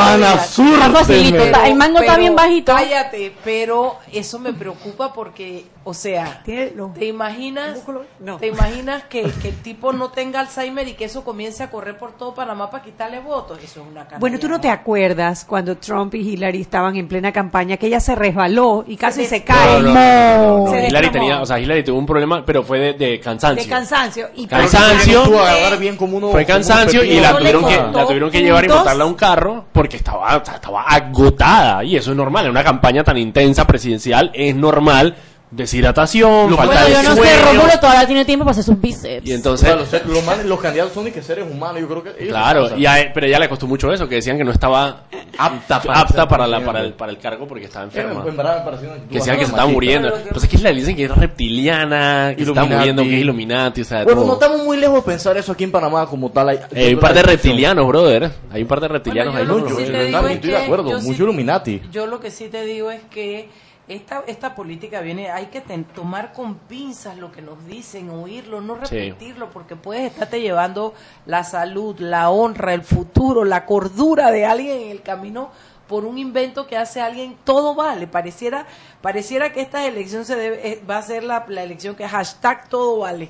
el mango está bien bajito. Cállate, pero eso me preocupa porque, o sea, ¿te imaginas? no. ¿Te imaginas que, que el tipo no tenga Alzheimer y que eso comience a correr por todo Panamá para quitarle votos? Eso es una canalla. Bueno, tú no te acuerdas cuando Trump y Hillary estaban en plena campaña que ella se resbaló y casi se, cae. No, no, no, no, Se Hillary tenía, o sea, Hillary tuvo un problema, pero fue de, de cansancio. de cansancio. Y Cansancio. Agarrar bien como uno- Fue cansancio y la tuvieron, que, costó la tuvieron que llevar y botarla a un carro porque estaba, estaba agotada. Y eso es normal. En una campaña tan intensa presidencial es normal deshidratación, falta Bueno, de yo no sé, sueño. Rómulo todavía tiene tiempo para hacer sus bíceps. Y O entonces, sea, los, los candidatos son de que seres humanos. Yo creo que. claro, y a él- pero ella le costó mucho eso, que decían que no estaba apta, para apta para, la, para, el, para el cargo porque estaba enferma. En, verdad Que decían que se estaba muriendo. Pues es que le dicen que es reptiliana, que se está muriendo, que es Illuminati, o sea, Bueno, todo. no estamos muy lejos de pensar eso aquí en Panamá como tal. Hay, Eh, hay un par de reptilianos, brother. Hay un par de reptilianos Bueno, ahí. yo No, yo, yo también es estoy de acuerdo. yo sí- Mucho Illuminati. Yo lo que sí te digo es que esta, esta política viene, hay que ten- tomar con pinzas lo que nos dicen, oírlo, no Sí. repetirlo, porque puedes estarte llevando la salud, la honra, el futuro, la cordura de alguien en el camino por un invento que hace alguien, todo vale. Pareciera, pareciera que esta elección se debe, eh, va a ser la, la elección que hashtag todo vale.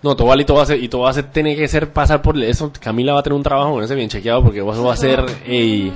No, todo vale y todo va a ser, y todo va a ser, tiene que ser pasar por eso. Camila va a tener un trabajo con ese bien chequeado porque eso va a ser, ey,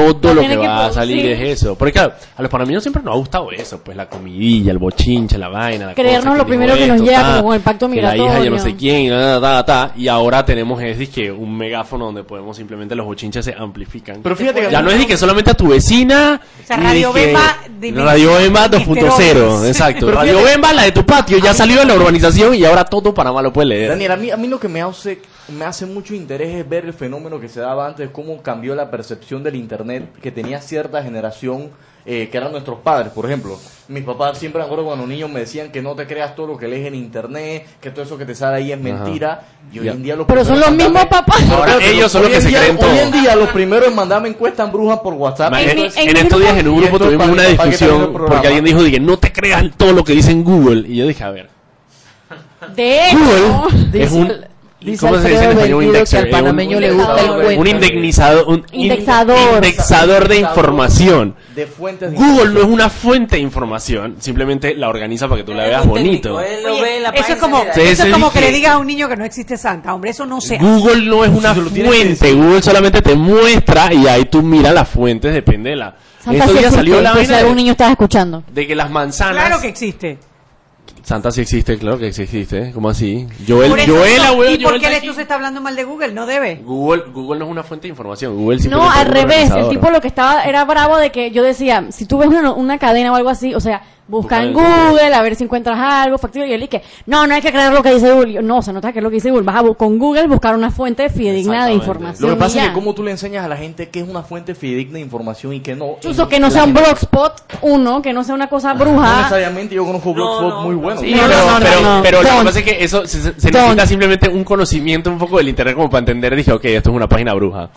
todo lo que que va a salir es eso. Porque claro, a los panameños siempre nos ha gustado eso, pues la comidilla, el bochinche, la vaina, la Creernos cosa, lo que primero que nos llega, ta, como con el pacto que la hija yo no migratorio. sé quién, ta, ta, ta, y ahora tenemos es dizque, un megáfono donde podemos simplemente los bochinches se amplifican. Pero fíjate que ya no es de que solamente a tu vecina. O sea, Radio de que- Bemba de Radio Bemba 2.0, Misterones. <laughs> exacto. Pero Radio Bemba, la de tu patio, ya salió de la urbanización y ahora todo Panamá lo puede leer. Daniel, a mí, a mí lo que me hace, me hace mucho interés es ver el fenómeno que se daba antes, cómo cambió la percepción del Internet, que tenía cierta generación eh, que eran nuestros padres, por ejemplo. Mis papás siempre me acuerdo cuando niños me decían que no te creas todo lo que lees en internet, que todo eso que te sale ahí es mentira. Y hoy en día los Pero son los mismos papás. Ahora ellos son los que se día- creen todo. Hoy en día los primeros en mandarme encuestas brujas por WhatsApp. En en, mi- en en mi estos días en un grupo tuvimos una discusión porque alguien dijo dije, no te creas todo lo que dice en Google. Y yo dije, a ver, De Google es un... dice ¿Cómo se dice en español? Un indexer, que al eh, un- panameño le gusta el un cuento. indexador, un in- Indexador. indexador de información. de fuentes de Google no es una fuente de información, simplemente la organiza para que tú la veas bonito. Oye, eso es como, Sí, eso es como que le digas a un niño que no existe Santa, hombre, eso no se hace. Google no es una fuente. Google solamente te muestra y ahí tú miras las fuentes, depende de la... Santa Estos días salió la vaina algún de, niño estaba escuchando. de que las manzanas... Claro que existe. Santa sí existe, claro que sí existe. ¿Cómo así? Joel, Por eso Joel, no. abuelo, ¿Y por Joel qué tú se está hablando mal de Google? No debe. Google, Google no es una fuente de información. Google No, al revés. El tipo lo que estaba era bravo de que yo decía, si tú ves una, una cadena o algo así, o sea, busca en Google. Google a ver si encuentras algo, factible. Y él dije, no, no hay que creer lo que dice Google. No, o sea, no te que lo que dice Google. Vas a con Google buscar una fuente fidedigna de información. Lo que pasa es que como tú le enseñas a la gente que es una fuente fidedigna de información y que no. Chuzo, que no sea un blogspot, uno, que no sea una cosa No bruja. necesariamente yo conozco blogspot muy buenos. Sí, No, pero, no, no, pero, no, no. pero lo que pasa es que eso se, se- se Don't. necesita simplemente un conocimiento un poco del internet como para entender. Dije, ok, esto es una página bruja.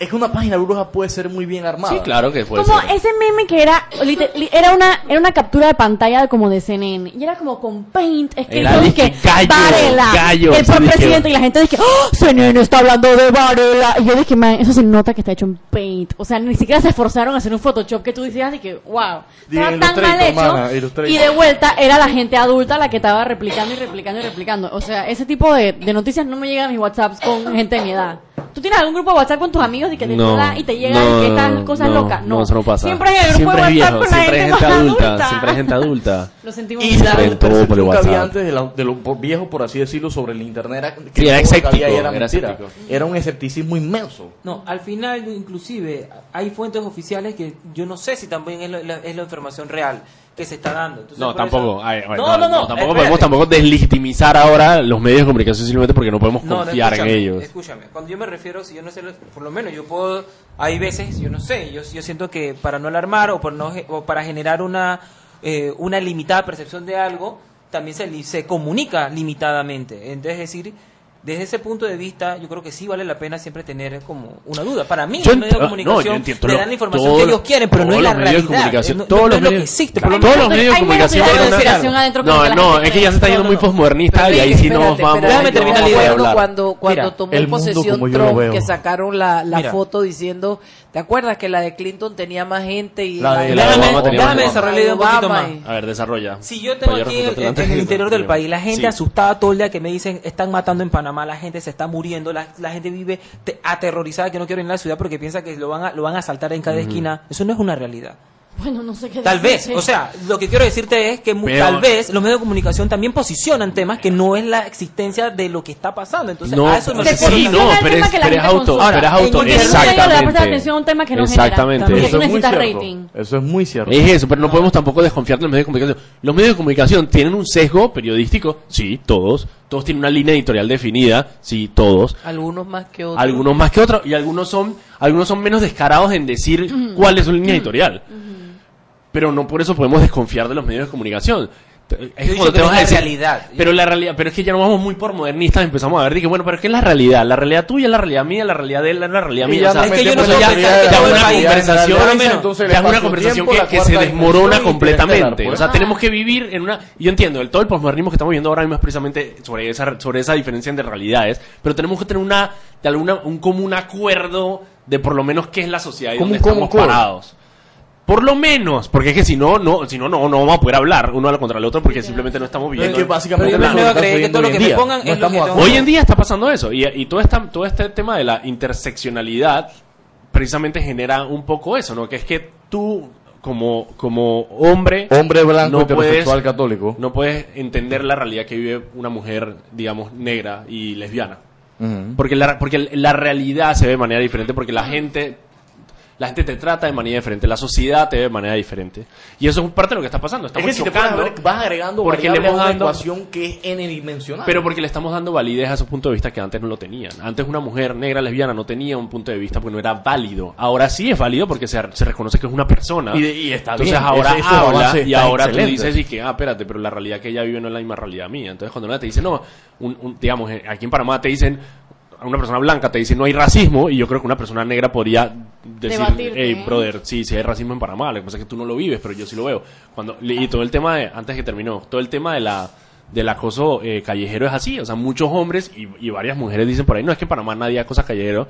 Es que una página bruja puede ser muy bien armada. Sí, claro que puede como ser. ese meme que era era una era una captura de pantalla de como de CNN y era como con paint escrito dice dizque gallo, Varela gallo, el dizque- presidente y la gente dice ¡Oh, CNN está hablando de Varela y yo dije man eso se nota que está hecho en paint o sea ni siquiera se esforzaron a hacer un Photoshop que tú decías y que wow estaba tan mal hecho mana, y de vuelta era la gente adulta la que estaba replicando y replicando y replicando. O sea ese tipo de, de noticias no me llegan a mis WhatsApps con gente de mi edad ¿Tú tienes algún grupo de WhatsApp con tus amigos y que te No, y te llegan no, y que están cosas no, locas? No, eso no pasa. Siempre hay el grupo Siempre de es WhatsApp viejo, con la gente gente más adulta, adulta. siempre hay gente adulta. <laughs> Lo sentimos Y la mal. Ven todo por el percepción que había antes de, la- de lo por- viejo, por así decirlo, sobre el internet era que Sí, era escéptico, era era mentira. escéptico. Era un escepticismo inmenso. No, al final inclusive hay fuentes oficiales que yo no sé si también es, lo- la, es la información real que se está dando. Entonces, No, por eso- tampoco. ay, bueno, no, no, no, tampoco espérate. podemos tampoco deslegitimizar ahora los medios de comunicación simplemente porque no podemos confiar en ellos. Escúchame, cuando yo me refiero, si yo no sé, lo- por lo menos yo puedo, hay veces, yo no sé, yo, yo siento que para no alarmar o, por no, o para generar una, eh, una limitada percepción de algo, también se, se comunica limitadamente. Entonces, es decir, desde ese punto de vista, yo creo que sí vale la pena siempre tener como una duda. Para mí, Yo los medios de ah, comunicación no, entiendo, le dan la información todo- que ellos quieren, pero no todos es la los medios de realidad. comunicación, no, no- todos no los lo que medios- existe. todos menos- los medios de comunicación No, no, es que ya se está yendo muy posmodernista y ahí sí nos vamos. espérate. Déjame terminar la idea. cuando, cuando Mira, tomó posesión Trump, que sacaron la, foto diciendo, ¿te acuerdas que la de Clinton tenía más gente y La de- la de Déjame, Obama tenía déjame más. desarrollar la idea un poquito Obama más. y- A ver, desarrolla. Si yo tengo aquí yo en, el interior del país la gente Sí. asustada todo el día que me dicen están matando en Panamá, la gente se está muriendo, la, la gente vive te- aterrorizada que no quiere ir a la ciudad porque piensa que lo van a, lo van a asaltar en cada esquina. Eso no es una realidad. <laughs> Bueno, no sé qué Tal vez, o sea, lo que quiero decirte es que mu- Pero- tal vez los medios de comunicación también posicionan temas que no es la existencia de lo que está pasando. Entonces, No, a eso Se sí, no, pero es, pero es auto, pero es auto, exactamente. prestar atención a un tema que no Exactamente. genera. Eso es muy cierto. rating. Eso es muy cierto. Es eso, pero no podemos tampoco desconfiar de los medios de comunicación. Los medios de comunicación tienen un sesgo periodístico, sí, todos. Todos tienen una línea editorial definida, sí, todos. algunos más que otros. Algunos más que otros y algunos son algunos son menos descarados en decir cuál es su línea editorial. Pero no por eso podemos desconfiar de los medios de comunicación. Es dicho te que vas es a la decir- realidad. Pero la realidad, pero es que ya nos vamos muy por modernistas, empezamos a ver, dije, bueno, pero ¿qué es la realidad? La realidad tuya, la realidad mía, la realidad de él, la realidad mía. O sea, es que yo no sé ya- una conversación, ya es una que, que se desmorona completamente. O sea, pues. tenemos que vivir en una... Yo entiendo, el, todo el posmodernismo que estamos viendo ahora mismo es precisamente sobre esa, sobre esa diferencia entre realidades, pero tenemos que tener una, de alguna, un común acuerdo de por lo menos qué es la sociedad y Como dónde estamos parados. Por lo menos, porque es que si no, no, si no, no, no vamos a poder hablar uno contra el otro porque simplemente no estamos Es viendo. que básicamente está creer que todo lo que me hoy en pongan día. es No lo que estamos tengo- de Hoy acuerdo. en día está pasando eso y, y todo, esta, todo este tema de la interseccionalidad precisamente genera un poco eso, ¿no? Que es que tú como, como hombre... Hombre blanco no heterosexual puedes- católico. No puedes entender la realidad que vive una mujer, digamos, negra y lesbiana. Porque la, porque la realidad se ve de manera diferente, porque la gente La gente te trata de manera diferente, la sociedad te ve de manera diferente. Y eso es parte de lo que está pasando. Es Estamos que si te chocando ver, vas agregando porque le hemos una dando- ecuación que es n dimensional. pero porque le estamos dando validez a esos puntos de vista que antes no lo tenían. Antes una mujer negra lesbiana no tenía un punto de vista porque no era válido. Ahora sí es válido porque se, se reconoce que es una persona. Y y está Entonces bien, ahora ese- habla y ahora tú excelente. dices y que, ah, espérate, pero la realidad que ella vive no es la misma realidad mía. Entonces cuando una te dice, no, un, un- digamos, eh, aquí en Panamá te dicen, una persona blanca te dice no hay racismo y yo creo que una persona negra podría decir, hey, brother, sí, sí hay racismo en Panamá, lo que pasa es que tú no lo vives, pero yo sí lo veo. Cuando, y todo el tema de, antes que terminó, todo el tema de la del acoso eh, callejero es así, o sea, muchos hombres y, y varias mujeres dicen por ahí, no, es que en Panamá nadie acosa callejero,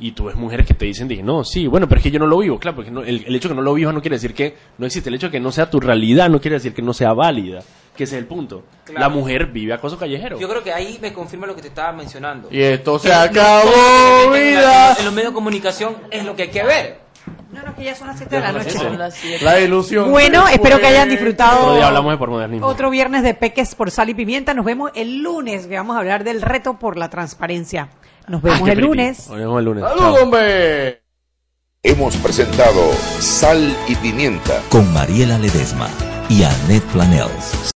y tú ves mujeres que te dicen, dije, no, sí, bueno, pero es que yo no lo vivo, claro, porque no- el, el hecho de que no lo vivas no quiere decir que no existe, el hecho de que no sea tu realidad no quiere decir que no sea válida, que ese es el punto. Claro. La mujer vive acoso callejero. Yo creo que ahí me confirma lo que te estaba mencionando. Y esto se acabó, vida. En los medios de comunicación es lo que hay que ver. No, no, que ya son las 7 de la noche. Son las siete. La ilusión. Bueno, espero que hayan Otro disfrutado día hablamos de pormodernismo. otro viernes de Peques por Sal y Pimienta. Nos vemos el lunes, que vamos a hablar del reto por la transparencia. Nos vemos Ah, el lunes. Nos vemos el lunes. ¡Salud, hombre! Hemos presentado Sal y Pimienta. Con Mariela Ledesma y Annette Planels.